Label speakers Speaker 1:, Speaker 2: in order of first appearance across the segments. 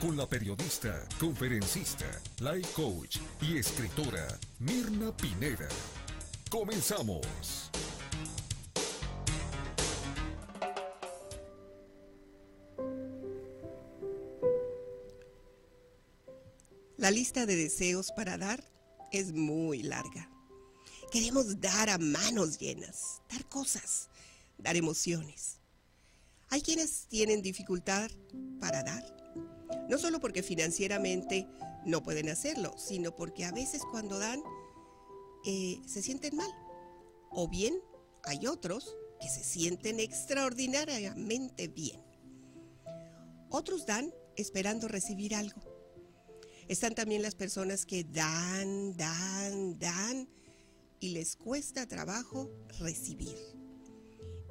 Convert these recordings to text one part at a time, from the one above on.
Speaker 1: Con la periodista, conferencista, life coach y escritora Mirna Pineda. Comenzamos.
Speaker 2: La lista de deseos para dar es muy larga. Queremos dar a manos llenas, dar cosas, dar emociones. Hay quienes tienen dificultad para dar, no solo porque financieramente no pueden hacerlo, sino porque a veces cuando dan eh, se sienten mal. O bien hay otros que se sienten extraordinariamente bien. Otros dan esperando recibir algo. Están también las personas que dan, dan, dan y les cuesta trabajo recibir.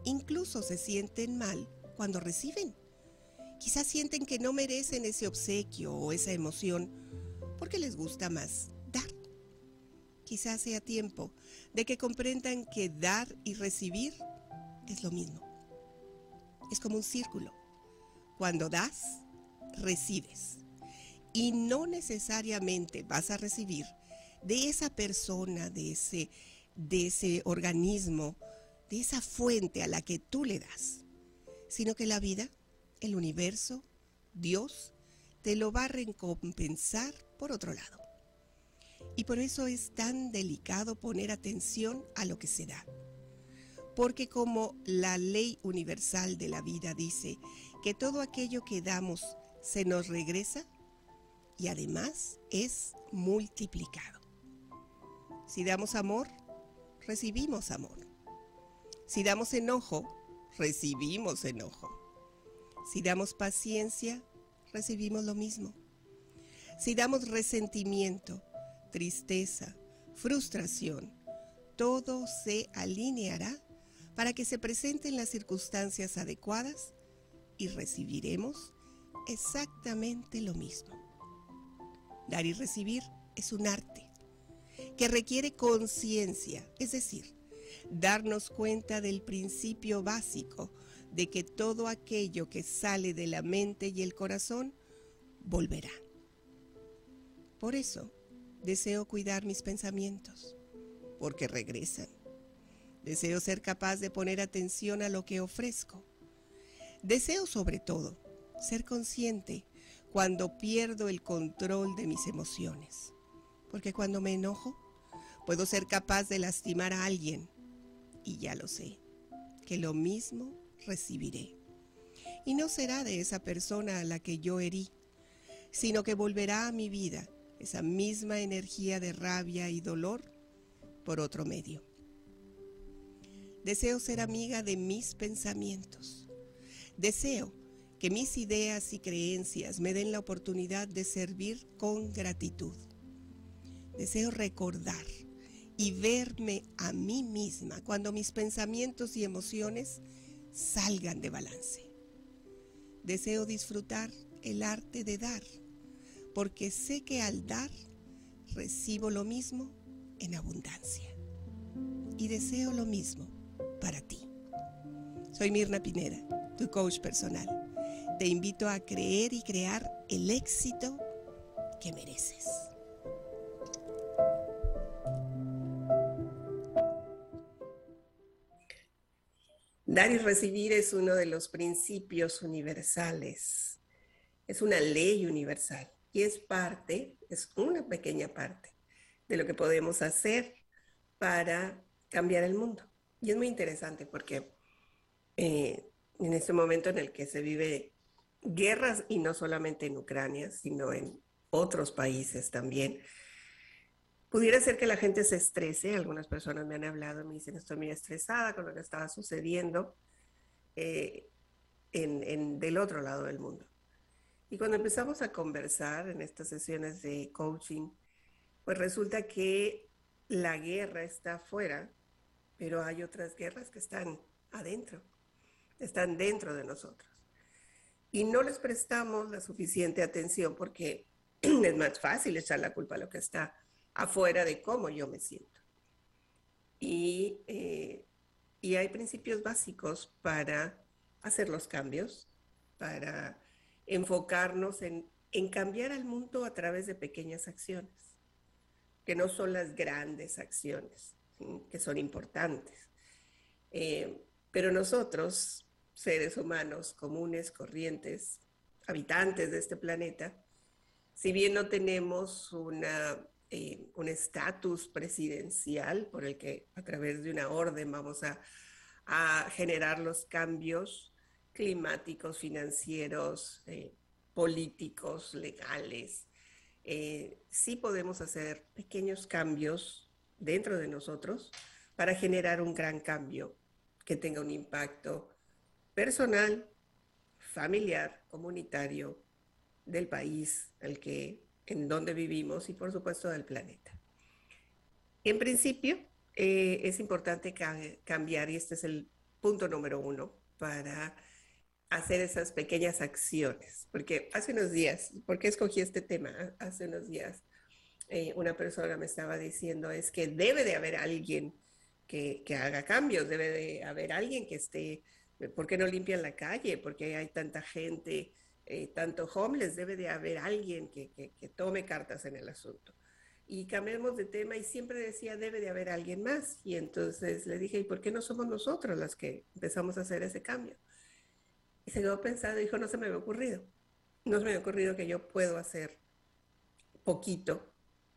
Speaker 2: Incluso se sienten mal cuando reciben. Quizás sienten que no merecen ese obsequio o esa emoción porque les gusta más dar. Quizás sea tiempo de que comprendan que dar y recibir es lo mismo. Es como un círculo. Cuando das, recibes. Y no necesariamente vas a recibir de esa persona, de ese, de ese organismo, de esa fuente a la que tú le das, sino que la vida, el universo, Dios, te lo va a recompensar por otro lado. Y por eso es tan delicado poner atención a lo que se da. Porque como la ley universal de la vida dice que todo aquello que damos se nos regresa y además es multiplicado. Si damos amor, recibimos amor. Si damos enojo, recibimos enojo. Si damos paciencia, recibimos lo mismo. Si damos resentimiento, tristeza, frustración, todo se alineará para que se presenten las circunstancias adecuadas y recibiremos exactamente lo mismo. Dar y recibir es un arte que requiere conciencia, es decir, darnos cuenta del principio básico de que todo aquello que sale de la mente y el corazón volverá. Por eso deseo cuidar mis pensamientos, porque regresan. Deseo ser capaz de poner atención a lo que ofrezco. Deseo sobre todo ser consciente cuando pierdo el control de mis emociones porque cuando me enojo puedo ser capaz de lastimar a alguien y ya lo sé, que lo mismo recibiré. Y no será de esa persona a la que yo herí, sino que volverá a mi vida esa misma energía de rabia y dolor por otro medio. Deseo ser amiga de mis pensamientos. Deseo que mis ideas y creencias me den la oportunidad de servir con gratitud. Deseo recordar y verme a mí misma cuando mis pensamientos y emociones salgan de balance. Deseo disfrutar el arte de dar, porque sé que al dar recibo lo mismo en abundancia. Y deseo lo mismo para ti. Soy Mirna Pineda, tu coach personal. Te invito a creer y crear el éxito que mereces. Dar y recibir es uno de los principios universales, es una ley universal y es parte, es una pequeña parte de lo que podemos hacer para cambiar el mundo. Y es muy interesante porque eh, en este momento en el que se vive guerras, y no solamente en Ucrania, sino en otros países también, Pudiera ser que la gente se estrese, algunas personas me han hablado, me dicen estoy muy estresada con lo que estaba sucediendo eh, en, del otro lado del mundo. Y cuando empezamos a conversar en estas sesiones de coaching, pues resulta que la guerra está afuera, pero hay otras guerras que están adentro, están dentro de nosotros. Y no les prestamos la suficiente atención porque es más fácil echar la culpa a lo que está afuera de cómo yo me siento. Y, eh, y hay principios básicos para hacer los cambios, para enfocarnos en, en cambiar al mundo a través de pequeñas acciones, que no son las grandes acciones, que son importantes. Eh, pero nosotros, seres humanos comunes, corrientes, habitantes de este planeta, si bien no tenemos una, eh, un estatus presidencial por el que a través de una orden vamos a, generar los cambios climáticos, financieros, eh, políticos, legales, sí podemos hacer pequeños cambios dentro de nosotros para generar un gran cambio que tenga un impacto personal, familiar, comunitario, del país el que, en donde vivimos y por supuesto del planeta. En principio, eh, es importante cambiar, y este es el punto número uno, para hacer esas pequeñas acciones, porque hace unos días, ¿por qué escogí este tema? Hace unos días eh, una persona me estaba diciendo es que debe de haber alguien que, haga cambios, debe de haber alguien que esté, ¿por qué no limpian la calle? ¿Por qué hay tanta gente, eh, tanto homeless? Debe de haber alguien que, tome cartas en el asunto. Y cambiamos de tema y siempre decía, debe de haber alguien más. Y entonces le dije, ¿y por qué no somos nosotros las que empezamos a hacer ese cambio? Y se quedó pensando, dijo, no se me había ocurrido. No se me había ocurrido que yo puedo hacer poquito,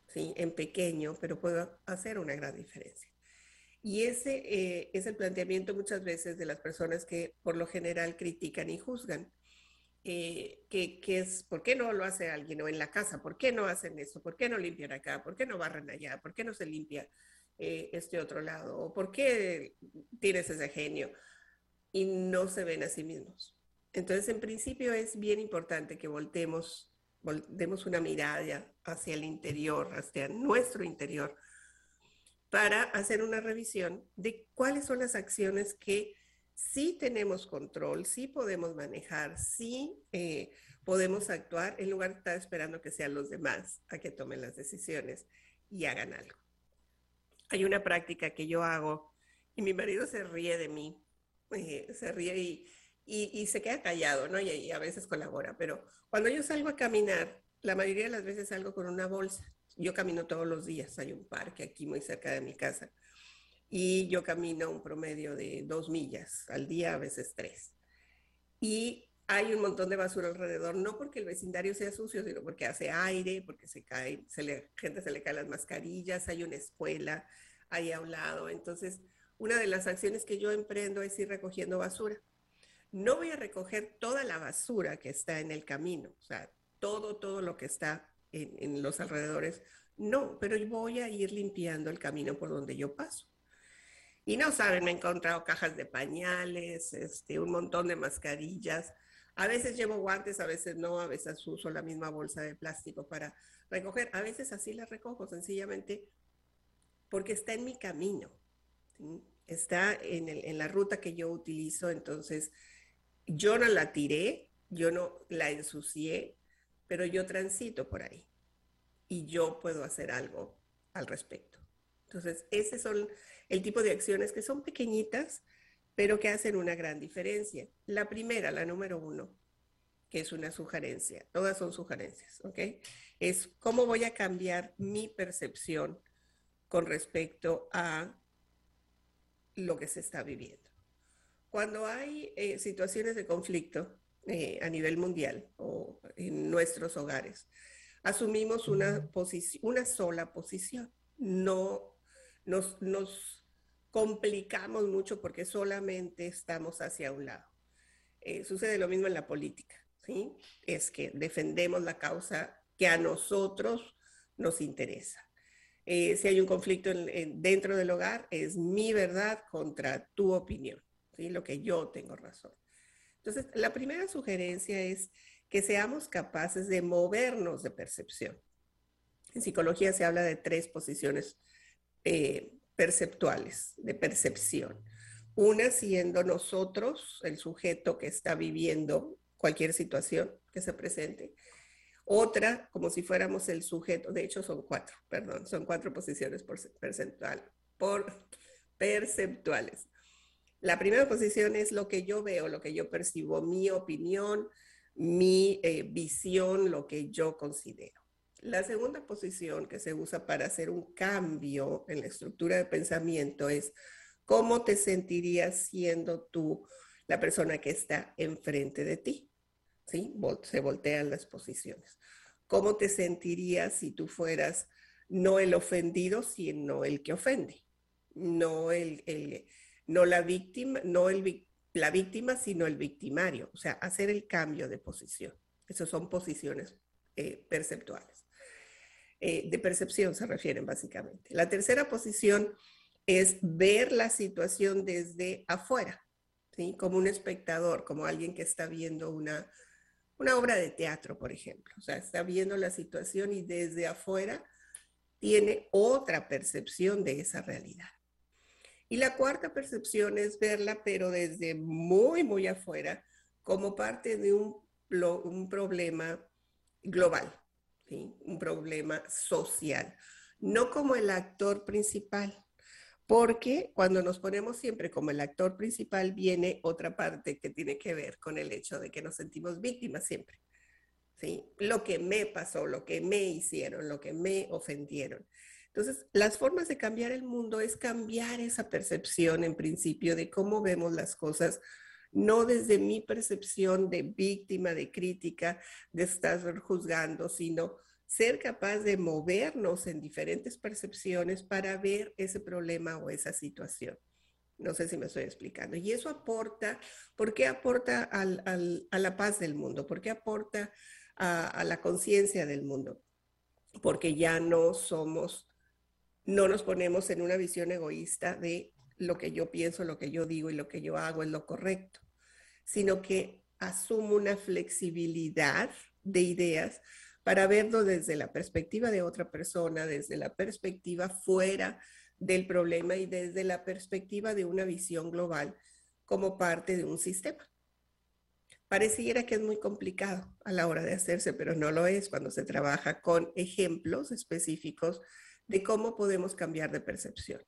Speaker 2: ¿sí? En pequeño, pero puedo hacer una gran diferencia. Y ese eh, es el planteamiento muchas veces de las personas que por lo general critican y juzgan. Eh, que, es, ¿por qué no lo hace alguien? O en la casa, ¿por qué no hacen eso? ¿Por qué no limpian acá? ¿Por qué no barren allá? ¿Por qué no se limpia eh, este otro lado? ¿O por qué tienes ese genio? Y no se ven a sí mismos. Entonces, en principio es bien importante que voltemos, demos una mirada hacia el interior, hacia nuestro interior, para hacer una revisión de cuáles son las acciones que sí tenemos control, sí podemos manejar, sí eh, podemos actuar en lugar de estar esperando que sean los demás a que tomen las decisiones y hagan algo. Hay una práctica que yo hago y mi marido se ríe de mí, eh, se ríe y, y, se queda callado, ¿no? Y, y a veces colabora, pero cuando yo salgo a caminar, la mayoría de las veces salgo con una bolsa yo camino todos los días, hay un parque aquí muy cerca de mi casa y yo camino un promedio de dos millas al día, a veces tres. Y hay un montón de basura alrededor, no porque el vecindario sea sucio, sino porque hace aire, porque se cae, se le, gente se le caen las mascarillas, hay una escuela ahí a un lado. Entonces, una de las acciones que yo emprendo es ir recogiendo basura. No voy a recoger toda la basura que está en el camino, o sea, todo, todo lo que está en, los alrededores. No, pero voy a ir limpiando el camino por donde yo paso. Y no saben, me he encontrado cajas de pañales, este, un montón de mascarillas. A veces llevo guantes, a veces no, a veces uso la misma bolsa de plástico para recoger. A veces así la recojo, sencillamente porque está en mi camino. Está en, en la ruta que yo utilizo, entonces yo no la tiré, yo no la ensucié, pero yo transito por ahí y yo puedo hacer algo al respecto. Entonces, ese son el tipo de acciones que son pequeñitas, pero que hacen una gran diferencia. La primera, la número uno, que es una sugerencia, todas son sugerencias, ¿ok? Es cómo voy a cambiar mi percepción con respecto a lo que se está viviendo. Cuando hay eh, situaciones de conflicto, eh, a nivel mundial o en nuestros hogares. Asumimos una, una sola posición. No nos, nos complicamos mucho porque solamente estamos hacia un lado. Eh, sucede lo mismo en la política, ¿sí? Es que defendemos la causa que a nosotros nos interesa. Eh, si hay un conflicto dentro del hogar, es mi verdad contra tu opinión, ¿sí? Lo que yo tengo razón. Entonces, la primera sugerencia es que seamos capaces de movernos de percepción. En psicología se habla de tres posiciones eh, perceptuales, de percepción. Una siendo nosotros, el sujeto que está viviendo cualquier situación que se presente. Otra, como si fuéramos el sujeto, de hecho son cuatro, perdón, son cuatro posiciones por percentual, por perceptuales. La primera posición es lo que yo veo, lo que yo percibo, mi opinión, mi eh, visión, lo que yo considero. La segunda posición que se usa para hacer un cambio en la estructura de pensamiento es cómo te sentirías siendo tú la persona que está enfrente de ti. ¿Sí? Se voltean las posiciones. ¿Cómo te sentirías si tú fueras no el ofendido, sino el que ofende? No el, no la víctima, no el, la víctima, sino el victimario, o sea, hacer el cambio de posición. Esas son posiciones eh, perceptuales. Eh, de percepción se refieren básicamente. La tercera posición es ver la situación desde afuera, ¿sí? como un espectador, como alguien que está viendo una, una obra de teatro, por ejemplo. O sea, está viendo la situación y desde afuera tiene otra percepción de esa realidad. Y la cuarta percepción es verla, pero desde muy, muy afuera, como parte de un, un problema global, un problema social, no como el actor principal. Porque cuando nos ponemos siempre como el actor principal, viene otra parte que tiene que ver con el hecho de que nos sentimos víctimas siempre. ¿sí? Lo que me pasó, lo que me hicieron, lo que me ofendieron. Entonces, las formas de cambiar el mundo es cambiar esa percepción en principio de cómo vemos las cosas, no desde mi percepción de víctima, de crítica, de estar juzgando, sino ser capaz de movernos en diferentes percepciones para ver ese problema o esa situación. No sé si me estoy explicando. Y eso aporta, ¿por qué aporta a la paz del mundo? ¿Por qué aporta a la conciencia del mundo? Porque ya no somos no nos ponemos en una visión egoísta de lo que yo pienso, lo que yo digo y lo que yo hago es lo correcto, sino que asumo una flexibilidad de ideas para verlo desde la perspectiva de otra persona, desde la perspectiva fuera del problema y desde la perspectiva de una visión global como parte de un sistema. Pareciera que es muy complicado a la hora de hacerse, pero no lo es cuando se trabaja con ejemplos específicos de cómo podemos cambiar de percepción.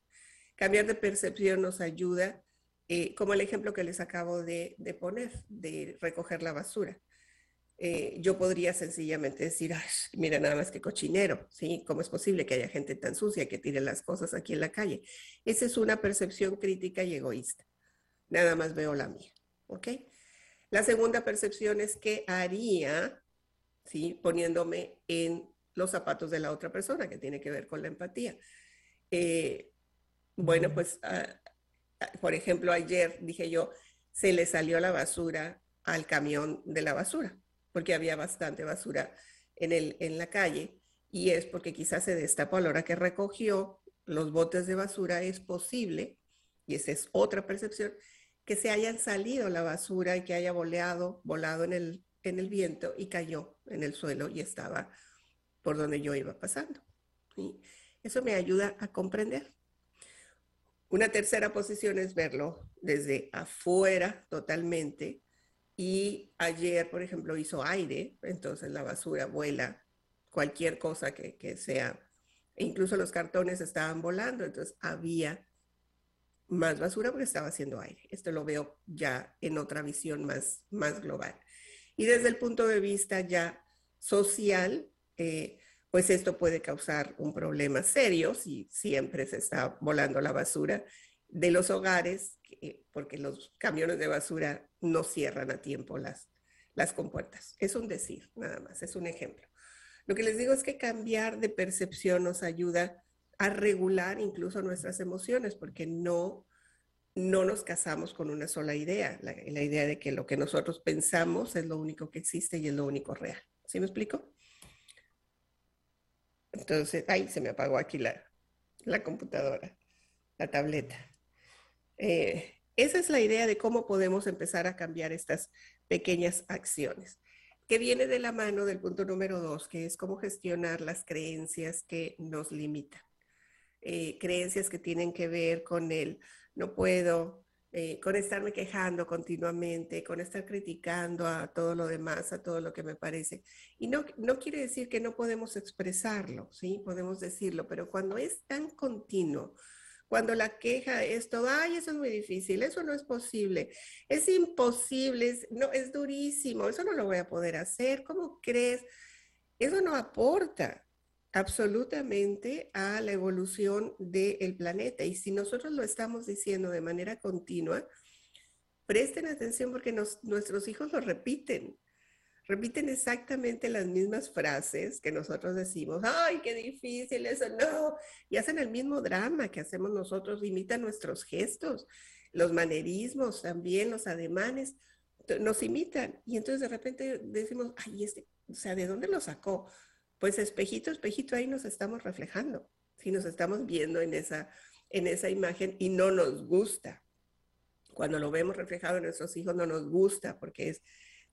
Speaker 2: Cambiar de percepción nos ayuda, eh, como el ejemplo que les acabo de, poner, de recoger la basura. Eh, yo podría sencillamente decir, mira nada más que cochinero, ¿sí? ¿Cómo es posible que haya gente tan sucia que tire las cosas aquí en la calle? Esa es una percepción crítica y egoísta. Nada más veo la mía, ¿ok? La segunda percepción es qué haría, ¿sí? Poniéndome en los zapatos de la otra persona, que tiene que ver con la empatía. Eh, bueno, pues, ah, ah, por ejemplo, ayer dije yo, se le salió la basura al camión de la basura, porque había bastante basura en, el, en la calle, y es porque quizás se destapó a la hora que recogió los botes de basura, es posible, y esa es otra percepción, que se hayan salido la basura y que haya volado, volado en el, en el viento y cayó en el suelo y estaba por donde yo iba pasando. y Eso me ayuda a comprender. Una tercera posición es verlo desde afuera totalmente. Y ayer, por ejemplo, hizo aire, entonces la basura vuela, cualquier cosa que, que sea. E incluso los cartones estaban volando, entonces había más basura porque estaba haciendo aire. Esto lo veo ya en otra visión más, más global. Y desde el punto de vista ya social, eh, pues esto puede causar un problema serio si siempre se está volando la basura de los hogares, porque los camiones de basura no cierran a tiempo las, las compuertas. Es un decir, nada más, es un ejemplo. Lo que les digo es que cambiar de percepción nos ayuda a regular incluso nuestras emociones, porque no, no nos casamos con una sola idea, la, la idea de que lo que nosotros pensamos es lo único que existe y es lo único real. ¿Sí me explico? Entonces, ay, se me apagó aquí la, computadora, la tableta. Eh, esa es la idea de cómo podemos empezar a cambiar estas pequeñas acciones, que viene de la mano del punto número dos, que es cómo gestionar las creencias que nos limitan. eh, creencias que tienen que ver con el no puedo, eh, con estarme quejando continuamente, con estar criticando a todo lo demás, a todo lo que me parece. Y no, no quiere decir que no podemos expresarlo, ¿sí? Podemos decirlo, pero cuando es tan continuo, cuando la queja es todo, ay, eso es muy difícil, eso no es posible, es imposible, no, es durísimo, eso no lo voy a poder hacer, ¿cómo crees? Eso no aporta absolutamente a la evolución del planeta. Y si nosotros lo estamos diciendo de manera continua, presten atención porque nuestros hijos lo repiten. Repiten exactamente las mismas frases que nosotros decimos, ay, qué difícil eso, no. Y hacen el mismo drama que hacemos nosotros, imitan nuestros gestos, los manerismos también, los ademanes, nos imitan. Y entonces de repente decimos, ay, este, o sea, ¿de dónde lo sacó? Pues espejito, espejito, ahí nos estamos reflejando, si nos estamos viendo en esa, en esa imagen y no nos gusta. Cuando lo vemos reflejado en nuestros hijos no nos gusta porque es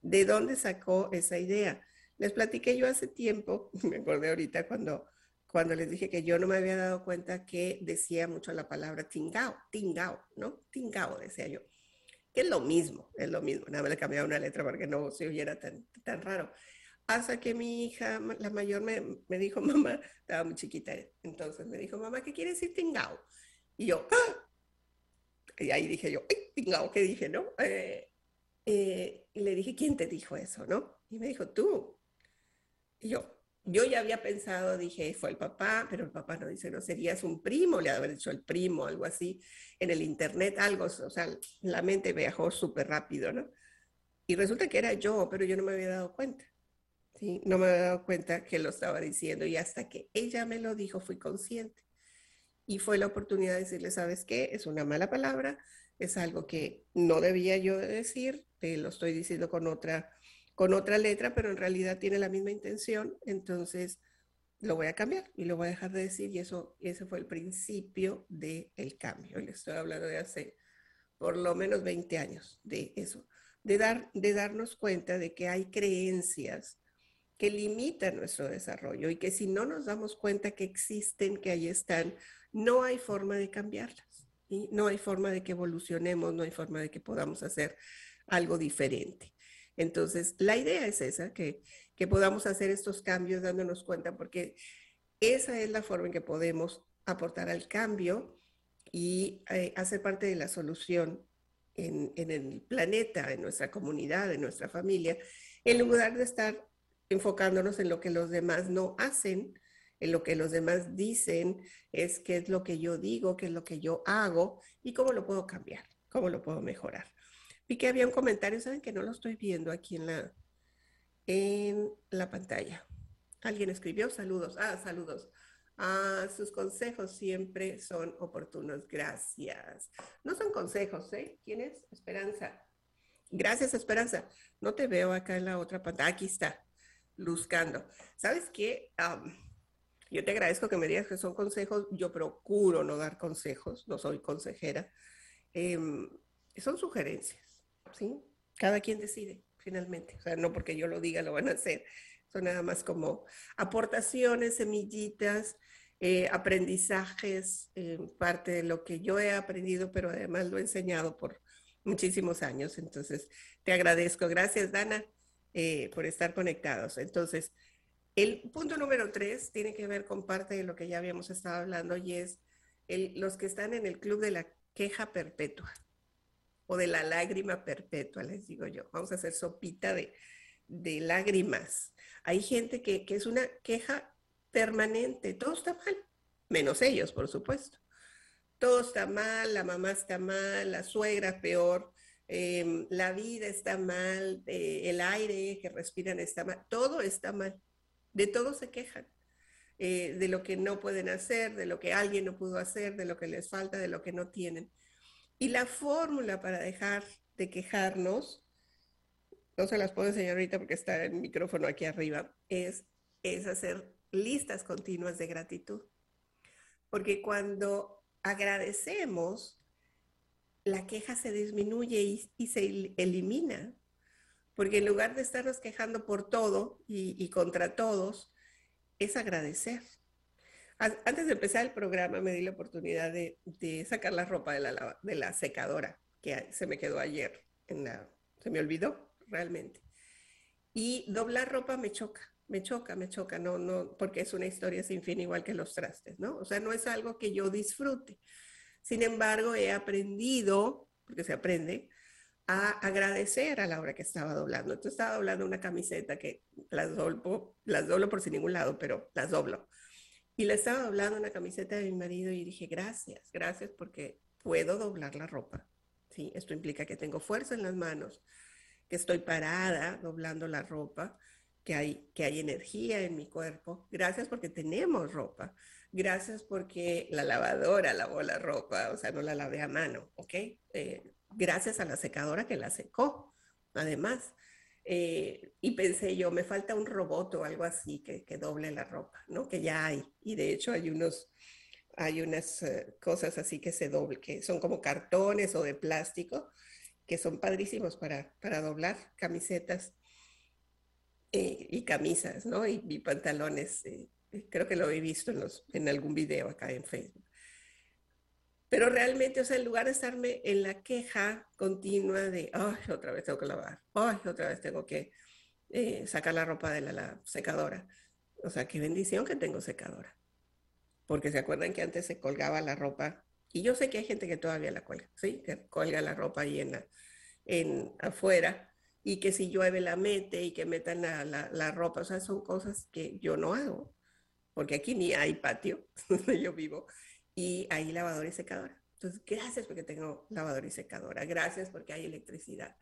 Speaker 2: de dónde sacó esa idea. Les platiqué yo hace tiempo, me acordé ahorita cuando, cuando les dije que yo no me había dado cuenta que decía mucho la palabra tingao, tingao, ¿no? Tingao, decía yo. Que es lo mismo, es lo mismo. Nada más le cambiaba una letra para que no se oyera tan, tan raro hasta que mi hija, la mayor, me, me, dijo, mamá, estaba muy chiquita, entonces me dijo, mamá, ¿qué quiere decir tingao? Y yo, ¡Ah! y ahí dije yo, ¡ay, tingao! ¿Qué dije, no? Eh, eh, y le dije, ¿quién te dijo eso, no? Y me dijo, tú. Y yo, yo ya había pensado, dije, fue el papá, pero el papá no dice, no, serías un primo, le haber dicho el primo, algo así, en el internet, algo, o sea, la mente viajó súper rápido, ¿no? Y resulta que era yo, pero yo no me había dado cuenta. No me había dado cuenta que lo estaba diciendo y hasta que ella me lo dijo fui consciente. Y fue la oportunidad de decirle, ¿sabes qué? Es una mala palabra, es algo que no debía yo decir, te lo estoy diciendo con otra, con otra letra, pero en realidad tiene la misma intención, entonces lo voy a cambiar y lo voy a dejar de decir y eso ese fue el principio del cambio. Le estoy hablando de hace por lo menos 20 años de eso, de, dar, de darnos cuenta de que hay creencias que limitan nuestro desarrollo y que si no nos damos cuenta que existen, que ahí están, no hay forma de cambiarlas. y No hay forma de que evolucionemos, no hay forma de que podamos hacer algo diferente. Entonces, la idea es esa, que, que podamos hacer estos cambios dándonos cuenta, porque esa es la forma en que podemos aportar al cambio y eh, hacer parte de la solución en, en, el planeta, en nuestra comunidad, en nuestra familia, en lugar de estar enfocándonos en lo que los demás no hacen, en lo que los demás dicen, es qué es lo que yo digo, qué es lo que yo hago y cómo lo puedo cambiar, cómo lo puedo mejorar. Vi que había un comentario, saben que no lo estoy viendo aquí en la, en la pantalla. Alguien escribió saludos. Ah, saludos. Ah, sus consejos siempre son oportunos. Gracias. No son consejos, ¿eh? ¿Quién es? Esperanza. Gracias, Esperanza. No te veo acá en la otra pantalla. Aquí está. Luzcando. ¿Sabes qué? yo te agradezco que me digas que son consejos. Yo procuro no dar consejos, no soy consejera. Em, son sugerencias, ¿sí? Cada quien decide, finalmente. O sea, no porque yo lo diga lo van a hacer. Son nada más como aportaciones, semillitas, eh, aprendizajes, eh, parte de lo que yo he aprendido, pero además lo he enseñado por muchísimos años. Entonces, te agradezco. Gracias, Dana. Eh, por estar conectados. Entonces, el punto número tres tiene que ver con parte de lo que ya habíamos estado hablando y es los que están en el club de la queja perpetua o de la lágrima perpetua, les digo yo. Vamos a hacer sopita de, lágrimas. Hay gente que, que es una queja permanente, todo está mal, menos ellos, por supuesto. Todo está mal, la mamá está mal, la suegra peor, Em, la vida está mal, eh, el aire que respiran está mal, todo está mal, de todo se quejan, eh, de lo que no pueden hacer, de lo que alguien no pudo hacer, de lo que les falta, de lo que no tienen. Y la fórmula para dejar de quejarnos, no se las puedo enseñar ahorita porque está el micrófono aquí arriba, es, es hacer listas continuas de gratitud. Porque cuando agradecemos, la queja se disminuye y, se elimina. Porque en lugar de estarnos quejando por todo y, contra todos, es agradecer. Antes de empezar el programa me di la oportunidad de, sacar la ropa de la, de la secadora que se me quedó ayer. En la, se me olvidó realmente. Y doblar ropa me choca, me choca, me choca, no, no, porque es una historia sin fin igual que los trastes, ¿no? O sea, no es algo que yo disfrute. Sin embargo, he aprendido, porque se aprende, a agradecer a la hora que estaba doblando. Entonces estaba doblando una camiseta que las doblo, las doblo por sin ningún lado, pero las doblo. Y le estaba doblando una camiseta de mi marido y dije, gracias, gracias porque puedo doblar la ropa. ¿sí? Esto implica que tengo fuerza en las manos, que estoy parada doblando la ropa, que hay, que hay energía en mi cuerpo. Gracias porque tenemos ropa. Gracias porque la lavadora lavó la ropa, o sea, no la lavé a mano, ¿ok? Eh, gracias a la secadora que la secó, además. Eh, y pensé yo, me falta un robot o algo así que, que, doble la ropa, ¿no? Que ya hay. Y de hecho hay unos, hay unas uh, cosas así que se doblan, que son como cartones o de plástico, que son padrísimos para, para doblar camisetas eh, y camisas, ¿no? Y, pantalones. Eh, creo que lo he visto en, los, en algún video acá en Facebook. Pero realmente, o sea, en lugar de estarme en la queja continua de, ay, otra vez tengo que lavar, ay, otra vez tengo que eh, sacar la ropa de la, secadora. O sea, qué bendición que tengo secadora. Porque se acuerdan que antes se colgaba la ropa, y yo sé que hay gente que todavía la cuelga, ¿sí? Que colga la ropa ahí en, la, en afuera, y que si llueve la mete y que metan la, la, la ropa, o sea, son cosas que yo no hago, porque aquí ni hay patio donde yo vivo y hay lavadora y secadora. Entonces, gracias porque tengo lavadora y secadora, gracias porque hay electricidad,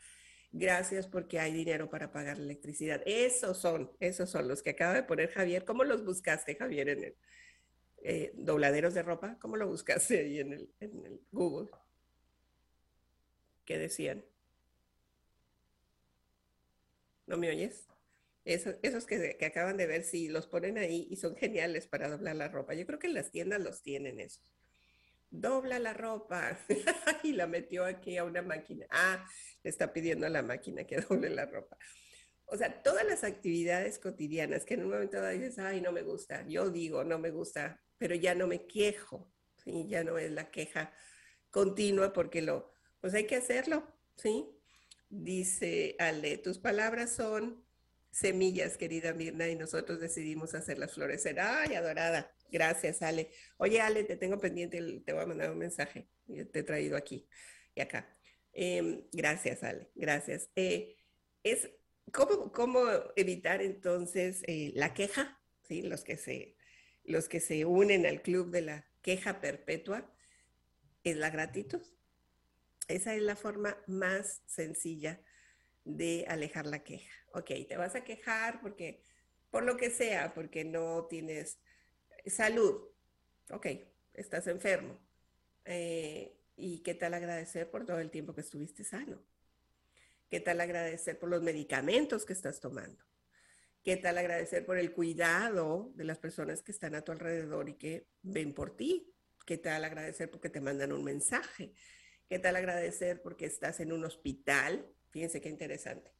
Speaker 2: gracias porque hay dinero para pagar la electricidad. Esos son, esos son los que acaba de poner Javier. ¿Cómo los buscaste, Javier, en el eh, dobladeros de ropa? ¿Cómo lo buscaste ahí en el, en el Google? ¿Qué decían? ¿No me oyes? Esos, que, acaban de ver, sí, los ponen ahí y son geniales para doblar la ropa. Yo creo que en las tiendas los tienen esos. Dobla la ropa y la metió aquí a una máquina. Ah, le está pidiendo a la máquina que doble la ropa. O sea, todas las actividades cotidianas que en un momento dado dices, ay, no me gusta. Yo digo, no me gusta, pero ya no me quejo. ¿sí? Ya no es la queja continua porque lo, pues hay que hacerlo, ¿sí? Dice Ale, tus palabras son semillas, querida Mirna, y nosotros decidimos hacerlas florecer. ¡Ay, adorada! Gracias, Ale. Oye, Ale, te tengo pendiente, te voy a mandar un mensaje. Te he traído aquí y acá. Eh, gracias, Ale. Gracias. Eh, es, ¿cómo, ¿Cómo evitar entonces eh, la queja? ¿Sí? Los, que se, los que se unen al club de la queja perpetua es la gratitud. Esa es la forma más sencilla de alejar la queja. Ok, te vas a quejar porque, por lo que sea, porque no tienes salud. Ok, estás enfermo. Eh, ¿Y qué tal agradecer por todo el tiempo que estuviste sano? ¿Qué tal agradecer por los medicamentos que estás tomando? ¿Qué tal agradecer por el cuidado de las personas que están a tu alrededor y que ven por ti? ¿Qué tal agradecer porque te mandan un mensaje? ¿Qué tal agradecer porque estás en un hospital Fíjense qué interesante.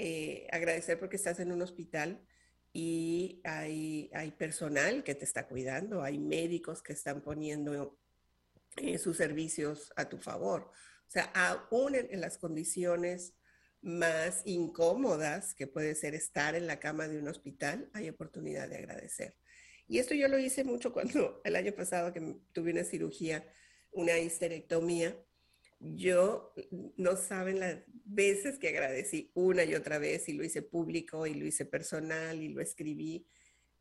Speaker 2: Eh, agradecer porque estás en un hospital y hay, hay, personal que te está cuidando, hay médicos que están poniendo eh, sus servicios a tu favor. O sea, aún en, en, las condiciones más incómodas que puede ser estar en la cama de un hospital, hay oportunidad de agradecer. Y esto yo lo hice mucho cuando el año pasado que tuve una cirugía, una histerectomía, yo no saben las veces que agradecí una y otra vez y lo hice público y lo hice personal y lo escribí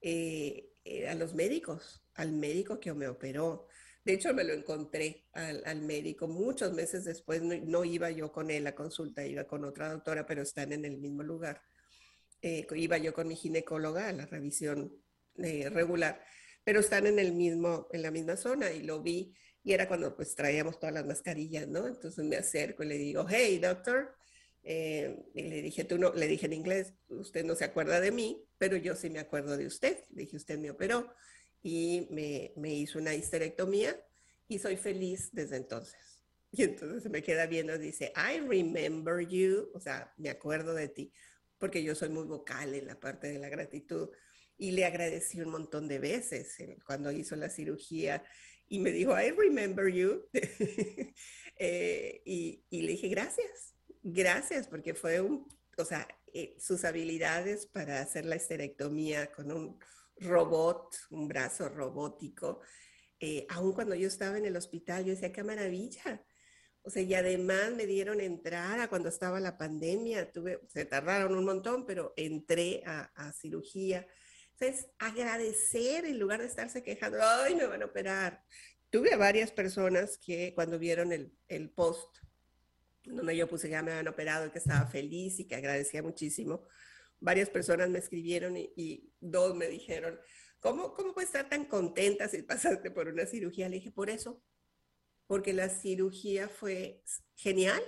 Speaker 2: eh, eh, a los médicos, al médico que me operó. De hecho, me lo encontré al, al médico muchos meses después. No, no, iba yo con él a consulta, iba con otra doctora, pero están en el mismo lugar. Eh, iba yo con mi ginecóloga a la revisión eh, regular, pero están en el mismo, en la misma zona y lo vi y era cuando pues traíamos todas las mascarillas, ¿no? Entonces me acerco y le digo, hey, doctor. Eh, y le dije, tú no, le dije en inglés, usted no se acuerda de mí, pero yo sí me acuerdo de usted. Le dije, usted me operó y me, me hizo una histerectomía y soy feliz desde entonces. Y entonces se me queda viendo, dice, I remember you, o sea, me acuerdo de ti, porque yo soy muy vocal en la parte de la gratitud. y le agradecí un montón de veces cuando hizo la cirugía y me dijo, I remember you. Eh, y, le dije, gracias, gracias, porque fue un, o sea, eh, sus habilidades para hacer la esterectomía con un robot, un brazo robótico, eh, aún cuando yo estaba en el hospital, yo decía, qué maravilla. O sea, y además me dieron entrada cuando estaba la pandemia, tuve, se tardaron un montón, pero entré a, a cirugía entonces, agradecer en lugar de estarse quejando, ay, me van a operar. Tuve varias personas que cuando vieron el, el post, donde yo puse ya me habían operado y que estaba feliz y que agradecía muchísimo, varias personas me escribieron y, dos me dijeron, ¿cómo, ¿cómo puedes estar tan contenta si pasaste por una cirugía? Le dije, por eso, porque la cirugía fue genial,